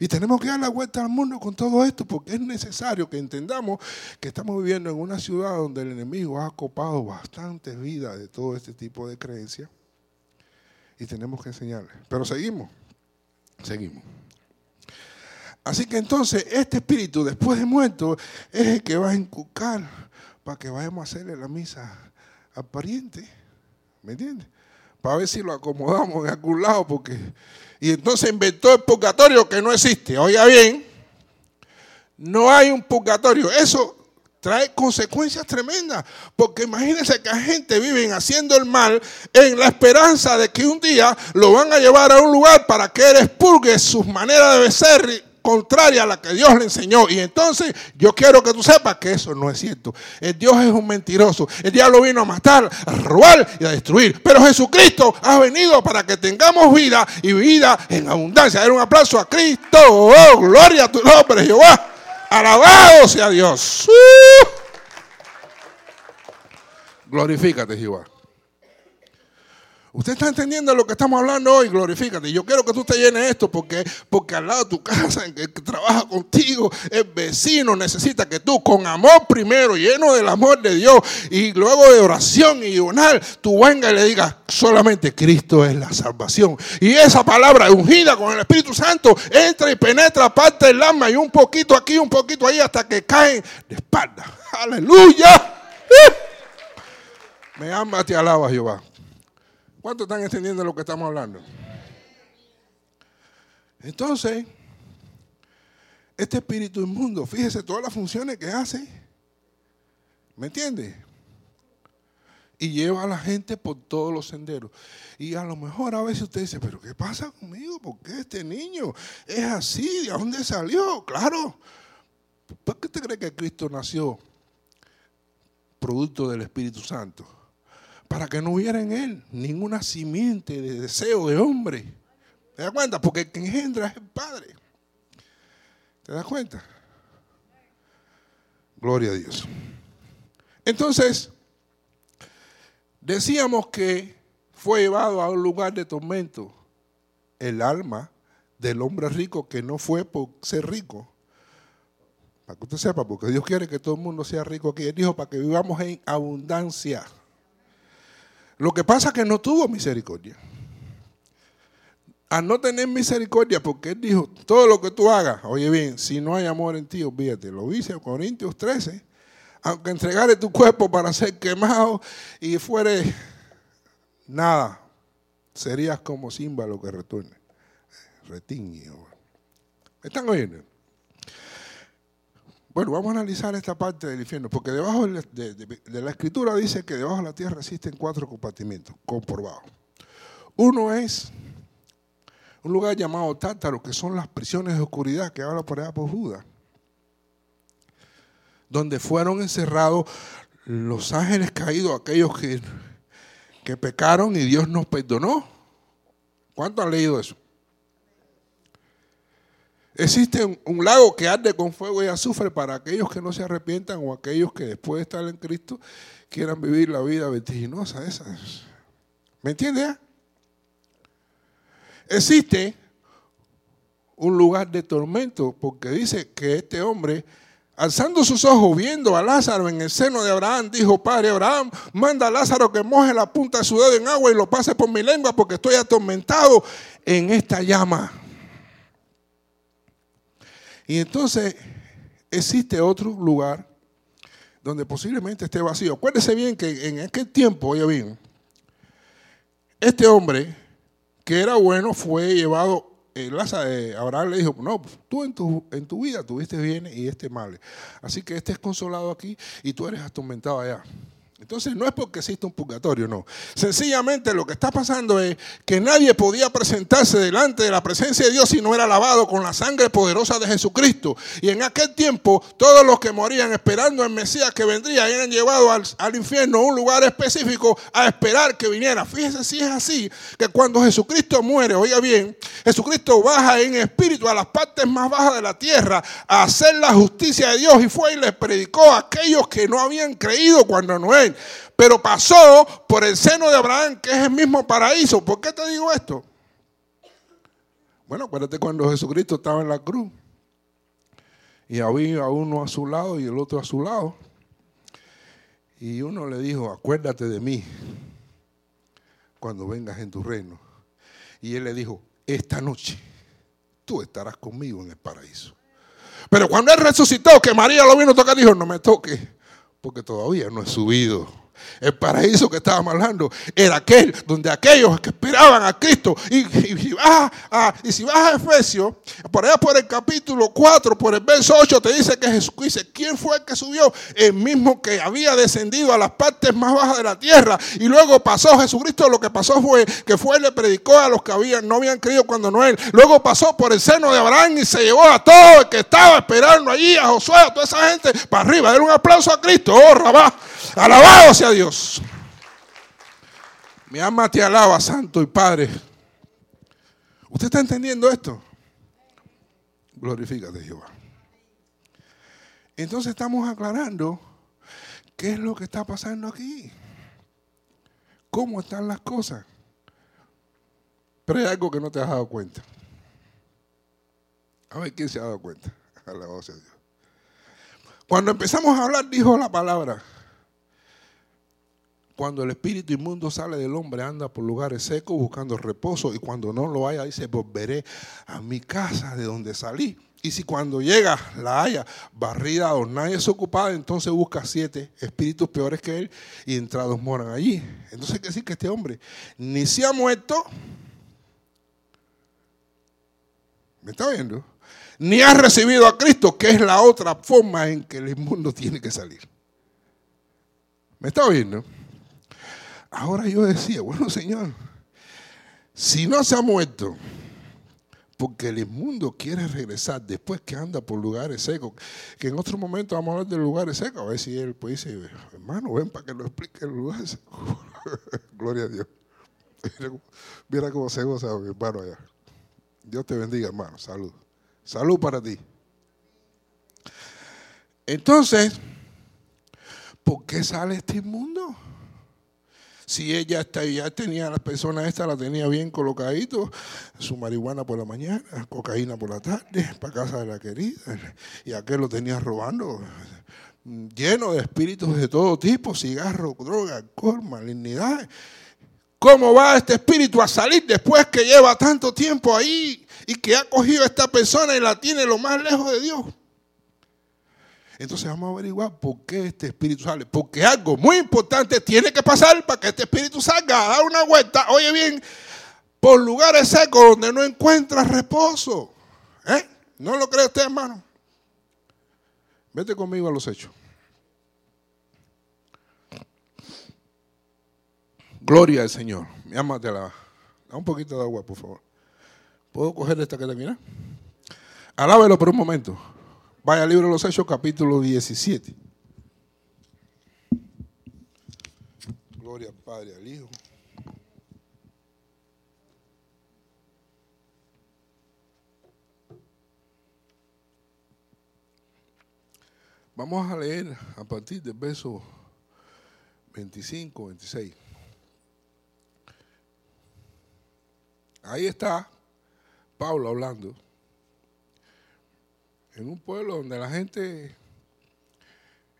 Speaker 3: Y tenemos que dar la vuelta al mundo con todo esto porque es necesario que entendamos que estamos viviendo en una ciudad donde el enemigo ha copado bastantes vidas de todo este tipo de creencias y tenemos que enseñarle. Pero seguimos, seguimos. Así que entonces este espíritu después de muerto es el que va a inculcar para que vayamos a hacerle la misa al pariente. ¿Me entiendes? Para ver si lo acomodamos en algún lado porque... Y entonces inventó el purgatorio que no existe. Oiga bien, no hay un purgatorio. Eso trae consecuencias tremendas. Porque imagínense que la gente vive haciendo el mal en la esperanza de que un día lo van a llevar a un lugar para que él expurgue sus maneras de ser contraria a la que Dios le enseñó. Y entonces yo quiero que tú sepas que eso no es cierto. El Dios es un mentiroso. El diablo vino a matar, a robar y a destruir. Pero Jesucristo ha venido para que tengamos vida y vida en abundancia. Dar un aplauso a Cristo. Oh, gloria a tu nombre, Jehová. Alabado sea Dios. Uh. Glorifícate, Jehová. Usted está entendiendo lo que estamos hablando hoy, glorifícate. Yo quiero que tú te llenes esto porque, porque al lado de tu casa, el que trabaja contigo, el vecino necesita que tú con amor primero, lleno del amor de Dios y luego de oración y orar, tú venga y le digas, solamente Cristo es la salvación. Y esa palabra ungida con el Espíritu Santo entra y penetra parte del alma y un poquito aquí, un poquito ahí hasta que caen de espalda. Aleluya. Me ama, te alaba Jehová. ¿Cuántos están entendiendo lo que estamos hablando? Entonces, este espíritu inmundo, fíjese todas las funciones que hace. ¿Me entiende? Y lleva a la gente por todos los senderos. Y a lo mejor a veces usted dice, pero ¿qué pasa conmigo? ¿Por qué este niño es así? ¿De dónde salió? Claro. ¿Por qué usted cree que Cristo nació producto del Espíritu Santo? Para que no hubiera en él ninguna simiente de deseo de hombre. ¿Te das cuenta? Porque el que engendra es el Padre. ¿Te das cuenta? Gloria a Dios. Entonces, decíamos que fue llevado a un lugar de tormento el alma del hombre rico que no fue por ser rico. Para que usted sepa, porque Dios quiere que todo el mundo sea rico aquí. Él dijo para que vivamos en abundancia. Lo que pasa es que no tuvo misericordia. Al no tener misericordia, porque él dijo, todo lo que tú hagas, oye bien, si no hay amor en ti, olvídate. Lo dice Corintios 13, aunque entregare tu cuerpo para ser quemado y fuere nada, serías como lo que retorne. Retiño. ¿Me están oyendo? Bueno, vamos a analizar esta parte del infierno, porque debajo de, la escritura dice que debajo de la tierra existen cuatro compartimientos comprobados. Uno es un lugar llamado Tártaro, que son las prisiones de oscuridad que habla por allá por Judas, donde fueron encerrados los ángeles caídos, aquellos que, que pecaron y Dios nos perdonó. ¿Cuánto han leído eso? Existe un, lago que arde con fuego y azufre para aquellos que no se arrepientan o aquellos que después de estar en Cristo quieran vivir la vida vertiginosa esa. ¿Me entiendes? Existe un lugar de tormento porque dice que este hombre, alzando sus ojos, viendo a Lázaro en el seno de Abraham, dijo, Padre Abraham, manda a Lázaro que moje la punta de su dedo en agua y lo pase por mi lengua porque estoy atormentado en esta llama. Y entonces existe otro lugar donde posiblemente esté vacío. Acuérdese bien que en aquel tiempo, oye bien, este hombre que era bueno fue llevado, eh, eh, Abraham le dijo, no, tú en tu, en tu vida tuviste bien y este mal. Así que este es consolado aquí y tú eres atormentado allá. Entonces no es porque existe un purgatorio, no. Sencillamente lo que está pasando es que nadie podía presentarse delante de la presencia de Dios si no era lavado con la sangre poderosa de Jesucristo. Y en aquel tiempo todos los que morían esperando al Mesías que vendría eran llevados al, infierno, a un lugar específico, a esperar que viniera. Fíjese si es así, que cuando Jesucristo muere, oiga bien, Jesucristo baja en espíritu a las partes más bajas de la tierra a hacer la justicia de Dios y fue y les predicó a aquellos que no habían creído cuando Pero pasó por el seno de Abraham, que es el mismo paraíso. ¿Por qué te digo esto? Bueno, acuérdate cuando Jesucristo estaba en la cruz y había uno a su lado y el otro a su lado. Y uno le dijo, acuérdate de mí cuando vengas en tu reino. Y él le dijo, esta noche tú estarás conmigo en el paraíso. Pero cuando él resucitó, que María lo vino a tocar, dijo, no me toques porque todavía no he subido el paraíso que estábamos hablando era aquel donde aquellos que esperaban a Cristo. Y, si vas a, y Efesios, por allá por el capítulo 4, por el verso 8, te dice que dice, ¿quién fue el que subió? El mismo que había descendido a las partes más bajas de la tierra. Y luego pasó Jesucristo, lo que pasó fue que fue, le predicó a los que no habían creído cuando no él. Luego pasó por el seno de Abraham y se llevó a todo el que estaba esperando allí, a Josué, a toda esa gente, para arriba. Denle un aplauso a Cristo. Oh, rabá. Alabado sea Dios. Mi alma te alaba, Santo y Padre. ¿Usted está entendiendo esto? Glorifícate, Jehová. Entonces estamos aclarando qué es lo que está pasando aquí. cómo están las cosas. Pero hay algo que no te has dado cuenta. A ver quién se ha dado cuenta. A la voz de Dios. Cuando empezamos a hablar, dijo la palabra. Cuando el espíritu inmundo sale del hombre, anda por lugares secos buscando reposo. Y cuando no lo haya, dice, volveré a mi casa de donde salí. Y si cuando llega la haya barrida o nadie es ocupada, entonces busca siete espíritus peores que él y entrados moran allí. Entonces hay que decir que este hombre ni se ha muerto, ¿me está viendo? Ni ha recibido a Cristo, que es la otra forma en que el inmundo tiene que salir. ¿Me está oyendo? Ahora yo decía, bueno Señor, si no se ha muerto, porque el inmundo quiere regresar después que anda por lugares secos, que en otro momento vamos a hablar de lugares secos, a ver si él pues dice, hermano, ven para que lo explique el lugar seco. Gloria a Dios. Mira cómo se goza mi hermano allá. Dios te bendiga, hermano. Salud. Salud para ti. Entonces, ¿por qué sale este inmundo? Si ella está, ya tenía, la persona esta la tenía bien colocadito, su marihuana por la mañana, cocaína por la tarde, para casa de la querida, y aquel lo tenía robando, lleno de espíritus de todo tipo, cigarro, droga, alcohol, malignidad. ¿Cómo va este espíritu a salir después que lleva tanto tiempo ahí y que ha cogido a esta persona y la tiene lo más lejos de Dios? Entonces vamos a averiguar por qué este espíritu sale. Porque algo muy importante tiene que pasar para que este espíritu salga a dar una vuelta, oye bien, por lugares secos donde no encuentra reposo. ¿Eh? ¿No lo cree usted, hermano? Vete conmigo a los hechos. Gloria al Señor. Llámate la. Da un poquito de agua, por favor. ¿Puedo coger esta que termina? Alábelo por un momento. Vaya libro de los Hechos, capítulo 17. Gloria al Padre, al Hijo. Vamos a leer a partir del verso 25, 26. Ahí está Pablo hablando en un pueblo donde la gente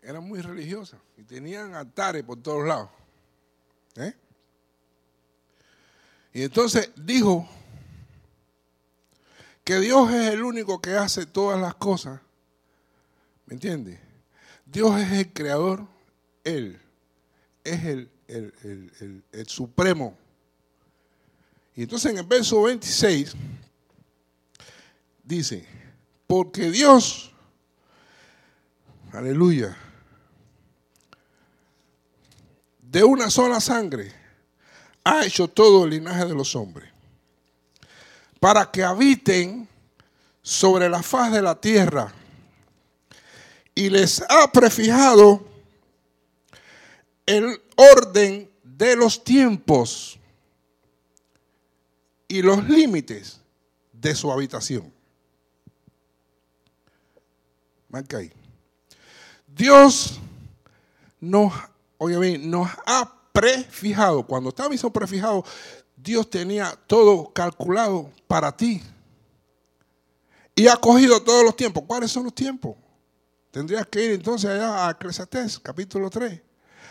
Speaker 3: era muy religiosa y tenían altares por todos lados. ¿eh? Y entonces dijo que Dios es el único que hace todas las cosas. ¿Me entiende? Dios es el creador, Él es el, el, el supremo. Y entonces en el verso 26 dice, porque Dios, aleluya, de una sola sangre ha hecho todo el linaje de los hombres, para que habiten sobre la faz de la tierra y les ha prefijado el orden de los tiempos y los límites de su habitación. Dios nos, oye nos ha prefijado. Cuando estaba hizo prefijado, Dios tenía todo calculado para ti. Y ha cogido todos los tiempos. ¿Cuáles son los tiempos? Tendrías que ir entonces allá a Eclesiastés, capítulo 3.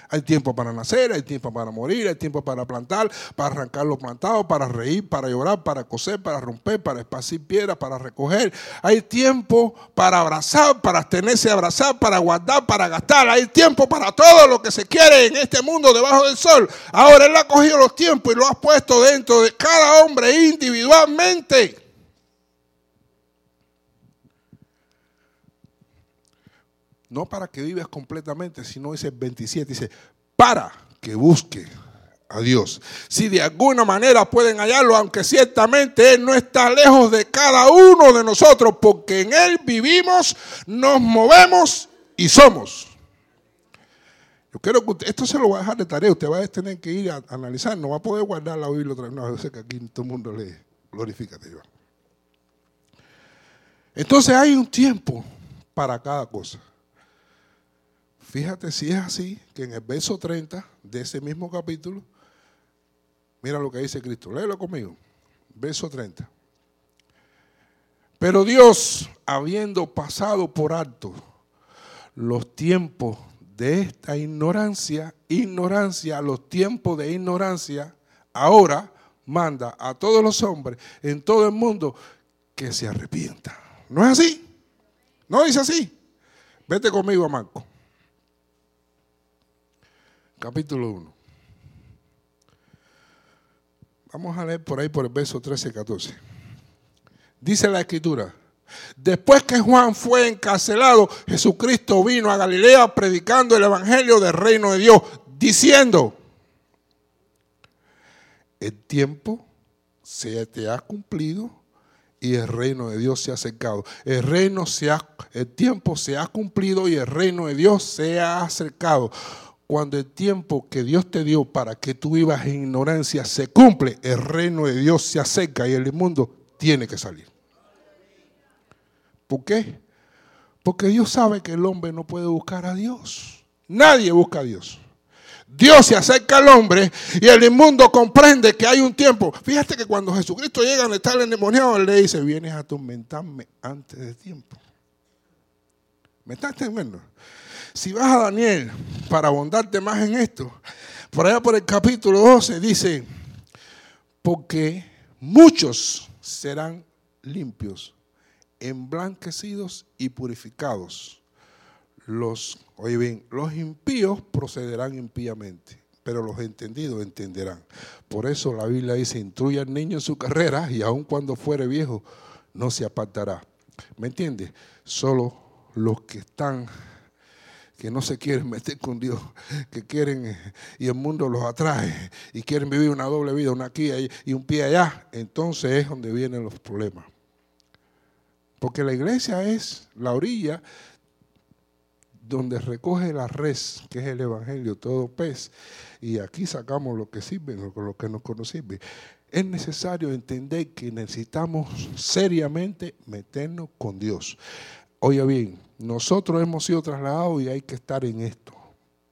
Speaker 3: Hay tiempo para nacer, hay tiempo para morir, hay tiempo para plantar, para arrancar los plantados, para reír, para llorar, para coser, para romper, para esparcir piedras, para recoger. Hay tiempo para abrazar, para tenerse abrazar, para guardar, para gastar. Hay tiempo para todo lo que se quiere en este mundo debajo del sol. Ahora Él ha cogido los tiempos y lo ha puesto dentro de cada hombre individualmente. No para que vivas completamente, sino dice 27, dice, para que busque a Dios. Si de alguna manera pueden hallarlo, aunque ciertamente Él no está lejos de cada uno de nosotros, porque en Él vivimos, nos movemos y somos. Yo quiero que esto se lo va a dejar de tarea, usted va a tener que ir a, analizar, no va a poder guardar la Biblia otra vez. No, yo sé que aquí todo el mundo lee, glorifícate Dios. Entonces hay un tiempo para cada cosa. Fíjate si es así, que en el verso 30 de ese mismo capítulo Mira lo que dice Cristo. Léelo conmigo. Verso 30. Pero Dios, habiendo pasado por alto los tiempos de esta ignorancia, ignorancia, los tiempos de ignorancia, ahora manda a todos los hombres en todo el mundo que se arrepientan. ¿No es así? ¿No dice así? Vete conmigo a Marco. Capítulo 1. Vamos a leer por ahí por el verso 13 y 14. Dice la escritura. Después que Juan fue encarcelado, Jesucristo vino a Galilea predicando el evangelio del reino de Dios, diciendo, el tiempo se te ha cumplido y el reino de Dios se ha acercado. El reino se ha, el tiempo se ha cumplido y el reino de Dios se ha acercado. Cuando el tiempo que Dios te dio para que tú vivas en ignorancia se cumple, el reino de Dios se acerca y el mundo tiene que salir. ¿Por qué? Porque Dios sabe que el hombre no puede buscar a Dios. Nadie busca a Dios. Dios se acerca al hombre y el inmundo comprende que hay un tiempo. Fíjate que cuando Jesucristo llega a estar endemoniado, él le dice, vienes a atormentarme antes de tiempo. ¿Me estás entendiendo? Si vas a Daniel para abondarte más en esto, por allá por el capítulo 12 dice, porque muchos serán limpios, emblanquecidos y purificados. Los, oye bien, los impíos procederán impíamente, pero los entendidos entenderán. Por eso la Biblia dice, instruye al niño en su carrera y aun cuando fuere viejo, no se apartará. ¿Me entiendes? Solo los que están que no se quieren meter con Dios, que quieren y el mundo los atrae y quieren vivir una doble vida, una aquí y un pie allá, entonces es donde vienen los problemas. Porque la iglesia es la orilla donde recoge la res, que es el Evangelio, todo pez, y aquí sacamos lo que sirve, lo que no nos sirve. Es necesario entender que necesitamos seriamente meternos con Dios. Oye bien, nosotros hemos sido trasladados y hay que estar en esto,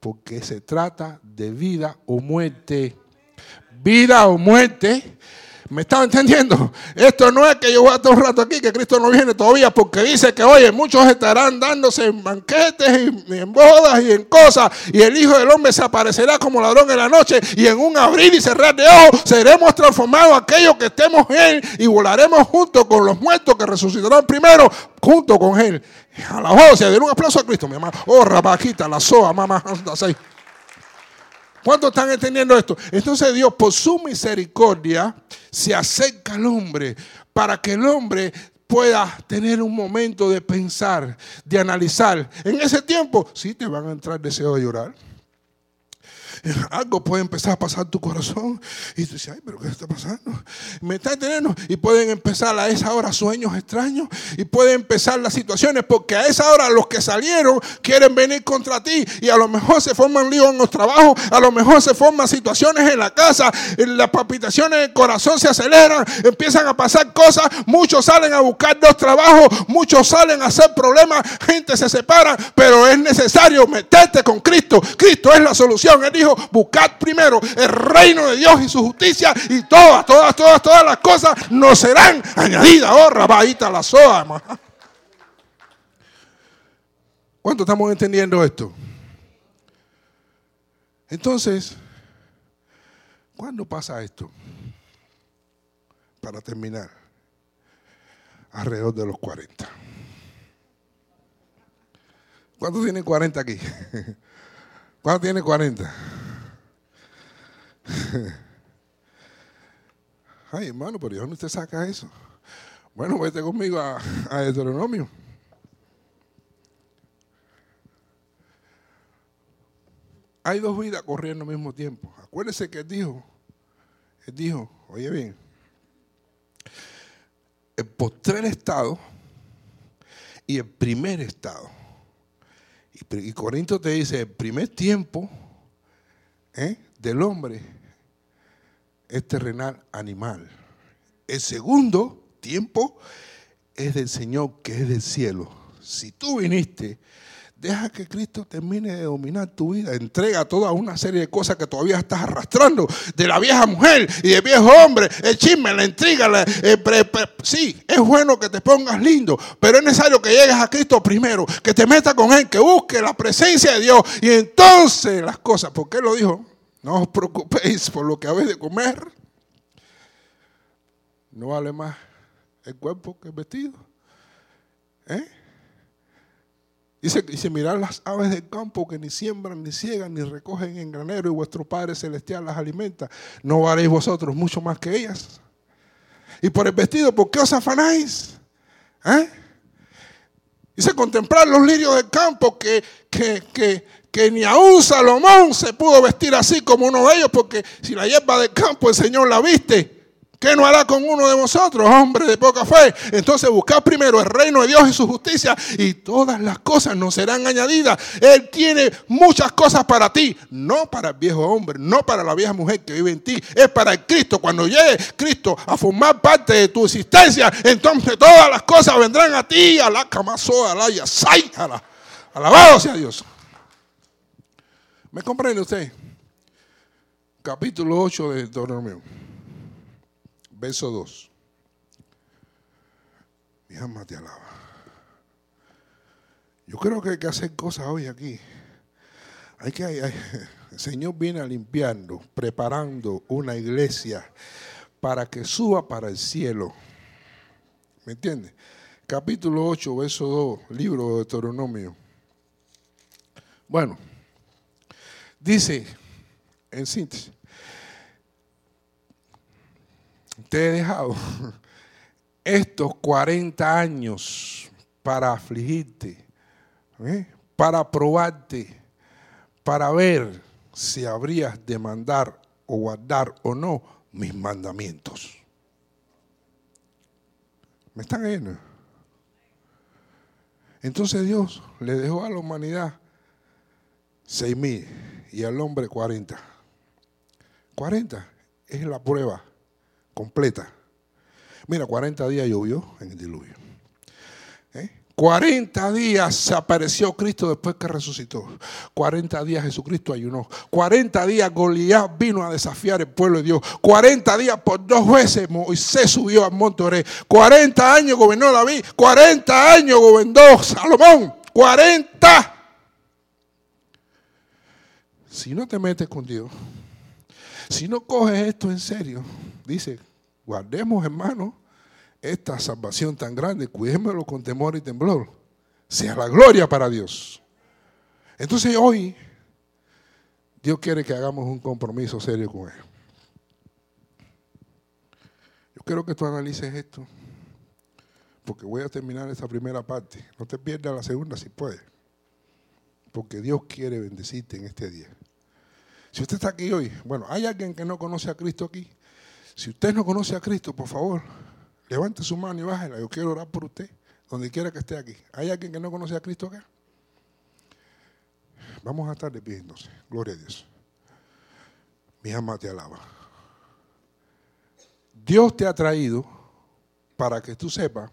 Speaker 3: porque se trata de vida o muerte. Vida o muerte ¿Me estaba entendiendo? Esto no es que yo voy a estar un rato aquí, que Cristo no viene todavía, porque dice que, oye, muchos estarán dándose en banquetes y en bodas y en cosas, y el Hijo del Hombre se aparecerá como ladrón en la noche, y en un abrir y cerrar de ojos seremos transformados aquellos que estemos en Él, y volaremos junto con los muertos que resucitarán primero, junto con Él. A la voz, se un aplauso a Cristo, mi mamá. Oh, rabaquita, la soa, mamá, así. ¿Cuántos están entendiendo esto? Entonces Dios, por su misericordia, se acerca al hombre para que el hombre pueda tener un momento de pensar, de analizar. En ese tiempo, sí te van a entrar deseo de llorar algo puede empezar a pasar tu corazón. Y tú dices, ay, pero ¿qué está pasando? Me está entendiendo. Y pueden empezar a esa hora sueños extraños. Y pueden empezar las situaciones. Porque a esa hora los que salieron quieren venir contra ti. Y a lo mejor se forman líos en los trabajos. A lo mejor se forman situaciones en la casa. Las palpitaciones del corazón se aceleran. Empiezan a pasar cosas. Muchos salen a buscar dos trabajos. Muchos salen a hacer problemas. Gente se separa. Pero es necesario meterte con Cristo. Cristo es la solución. Él dijo, buscad primero el reino de Dios y su justicia y todas, todas, todas, todas las cosas nos serán añadidas. Oh, rabaita la soa. ¿Cuánto estamos entendiendo esto? Entonces, ¿cuándo pasa esto? Para terminar, alrededor de los 40. ¿Cuántos tienen 40 aquí? ¿Cuántos tienen 40? Ay, hermano, pero ¿de dónde usted saca eso? Bueno, vete conmigo a, a Deuteronomio. Hay dos vidas corriendo al mismo tiempo. Acuérdese que él dijo, él dijo, oye bien, el postrer estado y el primer estado. Y, y Corinto te dice, el primer tiempo ¿eh? Del hombre es terrenal animal. El segundo tiempo es del Señor que es del cielo. Si tú viniste Deja que Cristo termine de dominar tu vida. Entrega toda una serie de cosas que todavía estás arrastrando de la vieja mujer y del viejo hombre. El chisme, la intriga. sí, es bueno que te pongas lindo, pero es necesario que llegues a Cristo primero, que te metas con Él, que busques la presencia de Dios y entonces las cosas. Porque Él lo dijo: No os preocupéis por lo que habéis de comer. No vale más el cuerpo que el vestido. ¿Eh? Dice, mirad las aves del campo que ni siembran, ni ciegan, ni recogen en granero, y vuestro Padre Celestial las alimenta. ¿No haréis vosotros mucho más que ellas? Y por el vestido, ¿por qué os afanáis? ¿Eh? Dice, contemplar los lirios del campo que, que, que, que ni aún Salomón se pudo vestir así como uno de ellos, porque si la hierba del campo el Señor la viste, ¿Qué no hará con uno de vosotros, hombre de poca fe? Entonces buscad primero el reino de Dios y su justicia y todas las cosas nos serán añadidas. Él tiene muchas cosas para ti, no para el viejo hombre, no para la vieja mujer que vive en ti, es para Cristo. Cuando llegue Cristo a formar parte de tu existencia, entonces todas las cosas vendrán a ti, a la camazo, a la yasai, alabado sea Dios. ¿Me comprende usted? Capítulo 8 de Deuteronomio verso 2. Mi alma te alaba. Yo creo que hay que hacer cosas hoy aquí. Hay que, el Señor viene limpiando, preparando una iglesia para que suba para el cielo. ¿Me entiende? Capítulo 8, verso 2, libro de Deuteronomio. Bueno, dice en síntesis, te he dejado estos 40 años para afligirte, para probarte, para ver si habrías de mandar o guardar o no mis mandamientos. ¿Me están viendo? Entonces Dios le dejó a la humanidad seis mil y al hombre 40. 40 es la prueba completa. Mira, 40 días llovió en el diluvio. 40 ¿Eh? días se apareció Cristo después que resucitó. 40 días Jesucristo ayunó. 40 días Goliat vino a desafiar el pueblo de Dios. 40 días por dos veces Moisés subió al monte Oré. 40 años gobernó David. 40 años gobernó Salomón. 40. Si no te metes con Dios, si no coges esto en serio, dice, guardemos hermano esta salvación tan grande, cuidémoslo con temor y temblor. Sea la gloria para Dios. Entonces hoy Dios quiere que hagamos un compromiso serio con Él. Yo quiero que tú analices esto, porque voy a terminar esta primera parte. No te pierdas la segunda si puedes, porque Dios quiere bendecirte en este día. Si usted está aquí hoy, bueno, ¿hay alguien que no conoce a Cristo aquí? Si usted no conoce a Cristo, por favor, levante su mano y bájela. Yo quiero orar por usted, donde quiera que esté aquí. ¿Hay alguien que no conoce a Cristo acá? Vamos a estar de. Gloria a Dios. Mi alma te alaba. Dios te ha traído para que tú sepas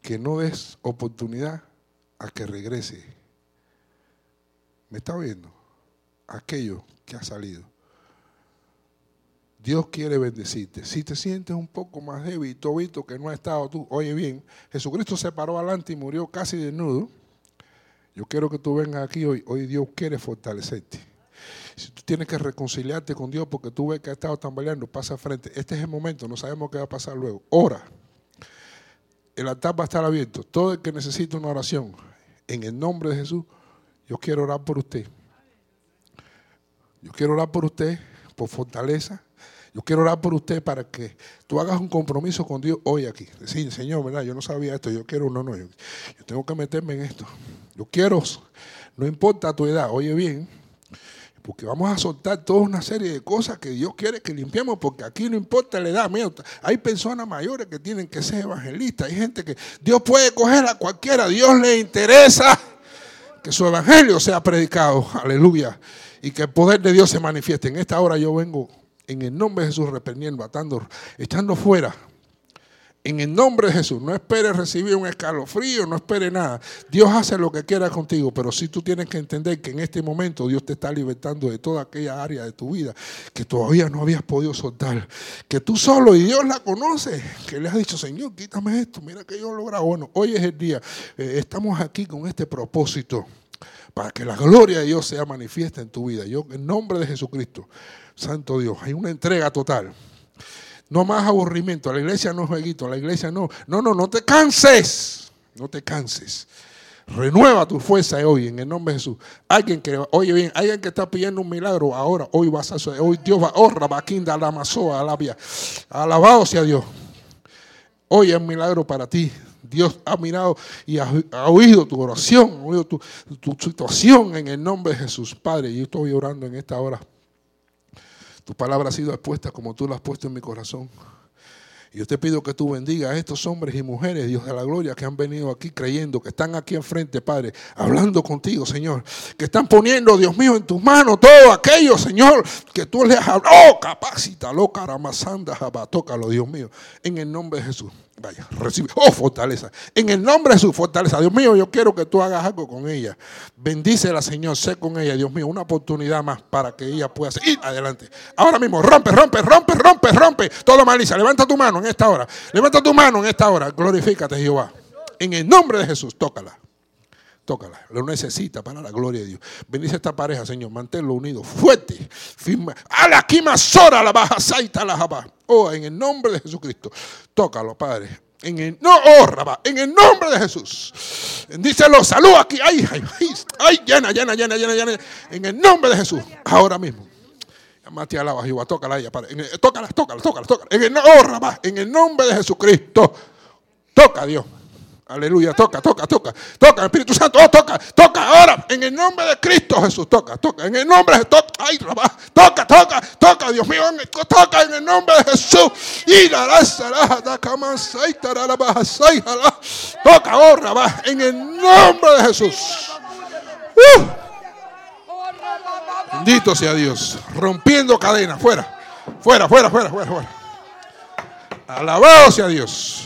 Speaker 3: que no des oportunidad a que regrese. ¿Me está oyendo? aquello que ha salido. Dios quiere bendecirte. Si te sientes un poco más débil, tobito que no ha estado tú, oye bien, Jesucristo se paró adelante y murió casi desnudo. Yo quiero que tú vengas aquí hoy. Hoy Dios quiere fortalecerte. Si tú tienes que reconciliarte con Dios porque tú ves que ha estado tambaleando, pasa frente. Este es el momento, no sabemos qué va a pasar luego. Ora. El altar va a estar abierto. Todo el que necesite una oración, en el nombre de Jesús, yo quiero orar por usted. Yo quiero orar por usted, por fortaleza. Yo quiero orar por usted para que tú hagas un compromiso con Dios hoy aquí. Decir, Señor, ¿verdad? Yo no sabía esto, yo quiero, no, no, yo, tengo que meterme en esto. Yo quiero, no importa tu edad, oye bien, porque vamos a soltar toda una serie de cosas que Dios quiere que limpiemos, porque aquí no importa la edad. Mira, hay personas mayores que tienen que ser evangelistas, hay gente que Dios puede coger a cualquiera, Dios le interesa que su evangelio sea predicado. Aleluya y que el poder de Dios se manifieste. En esta hora yo vengo en el nombre de Jesús reprendiendo, atando, echando fuera En el nombre de Jesús, no esperes recibir un escalofrío, no esperes nada. Dios hace lo que quiera contigo, pero sí tú tienes que entender que en este momento Dios te está libertando de toda aquella área de tu vida que todavía no habías podido soltar. Que tú solo y Dios la conoce. Que le has dicho, Señor, quítame esto, mira que yo he logrado. Bueno, hoy es el día. Eh, estamos aquí con este propósito para que la gloria de Dios sea manifiesta en tu vida. Yo, en nombre de Jesucristo, Santo Dios, hay una entrega total. No más aburrimiento. La iglesia no es jueguito. La iglesia no. No, no, no te canses. No te canses. Renueva tu fuerza hoy en el nombre de Jesús. Alguien que, oye bien, alguien que está pidiendo un milagro ahora, hoy vas a hoy Dios va, oh, rabaquinda, la mazoa, alabia. Alabado sea Dios. Hoy es un milagro para ti. Dios ha mirado y ha, oído tu oración, ha oído tu, tu situación en el nombre de Jesús. Padre, yo estoy orando en esta hora tu palabra ha sido expuesta como tú la has puesto en mi corazón. Y yo te pido que tú bendiga a estos hombres y mujeres, Dios de la gloria, que han venido aquí creyendo, que están aquí enfrente, Padre, hablando contigo, Señor. Que están poniendo, Dios mío, en tus manos todo aquello, Señor, que tú les hablado. Oh, capacita, lo caramasanda, tócalo, Dios mío, en el nombre de Jesús. Vaya, recibe. Oh, fortaleza. En el nombre de su fortaleza. Dios mío, yo quiero que tú hagas algo con ella. Bendícela, Señor. Sé con ella, Dios mío. Una oportunidad más para que ella pueda seguir adelante. Ahora mismo, rompe, rompe, rompe, rompe, rompe. Todo Marisa. Levanta tu mano en esta hora. Levanta tu mano en esta hora. Glorifícate, Jehová. En el nombre de Jesús, tócala. Tócala, lo necesita para la gloria de Dios. Bendice esta pareja, Señor. Manténlo unido, fuerte, firme. A la sora la baja, saita la jaba. Oh, en el nombre de Jesucristo. Tócalo, Padre. En el, no, oh, en el nombre de Jesús. Díselo, salud aquí. Ay, ay, ay, llena, llena, llena, llena, llena. En el nombre de Jesús. Ahora mismo. Mate alaba Jehová, tócala ella, Padre. tócala, tócala, tócala, tócala. En el, oh, en el nombre de Jesucristo. Toca a Dios. Aleluya, toca, toca, toca, toca, Espíritu Santo, oh, toca, toca ahora, en el nombre de Cristo Jesús, toca, toca, en el nombre de toca, ay, toca, toca, toca, Dios mío, toca en el nombre de Jesús, y la toca ahora, va, en el nombre de Jesús. Uh. Bendito sea Dios, rompiendo cadenas, fuera, fuera, fuera, fuera, fuera, fuera. Alabado sea Dios.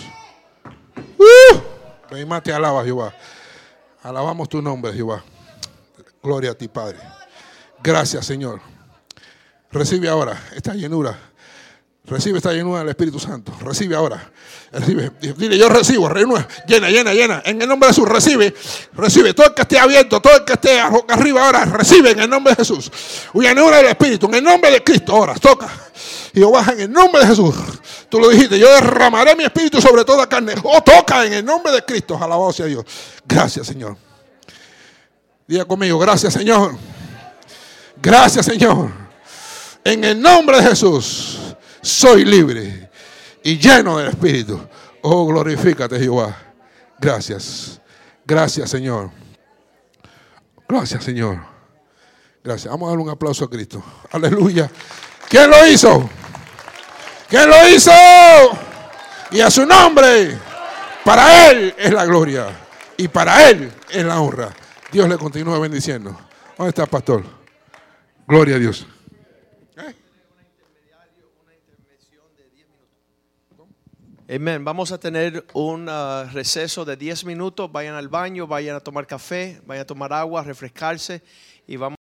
Speaker 3: Uh. Ven te alaba, Jehová. Alabamos tu nombre, Jehová. Gloria a ti, Padre. Gracias, Señor. Recibe ahora esta llenura. Recibe esta llenura del Espíritu Santo. Recibe ahora. Recibe. Dile, yo recibo. Renueva. Llena, llena, llena. En el nombre de Jesús, recibe. Recibe. Todo el que esté abierto, todo el que esté arriba ahora, recibe en el nombre de Jesús. Llenura del Espíritu. En el nombre de Cristo. Ahora, toca. Y baja en el nombre de Jesús. Tú lo dijiste, yo derramaré mi espíritu sobre toda carne. Oh, toca en el nombre de Cristo. Alabado sea Dios. Gracias, Señor. Diga conmigo, gracias, Señor. Gracias, Señor. En el nombre de Jesús, soy libre y lleno del Espíritu. Oh, glorifícate, Jehová. Gracias. Gracias, Señor. Gracias, Señor. Gracias. Vamos a dar un aplauso a Cristo. Aleluya. ¿Quién lo hizo? ¿Quién lo hizo? Y a su nombre, para Él es la gloria y para Él es la honra. Dios le continúa bendiciendo. ¿Dónde está pastor? Gloria a Dios.
Speaker 2: Amén. Vamos a tener un uh, receso de 10 minutos. Vayan al baño, vayan a tomar café, vayan a tomar agua, refrescarse y vamos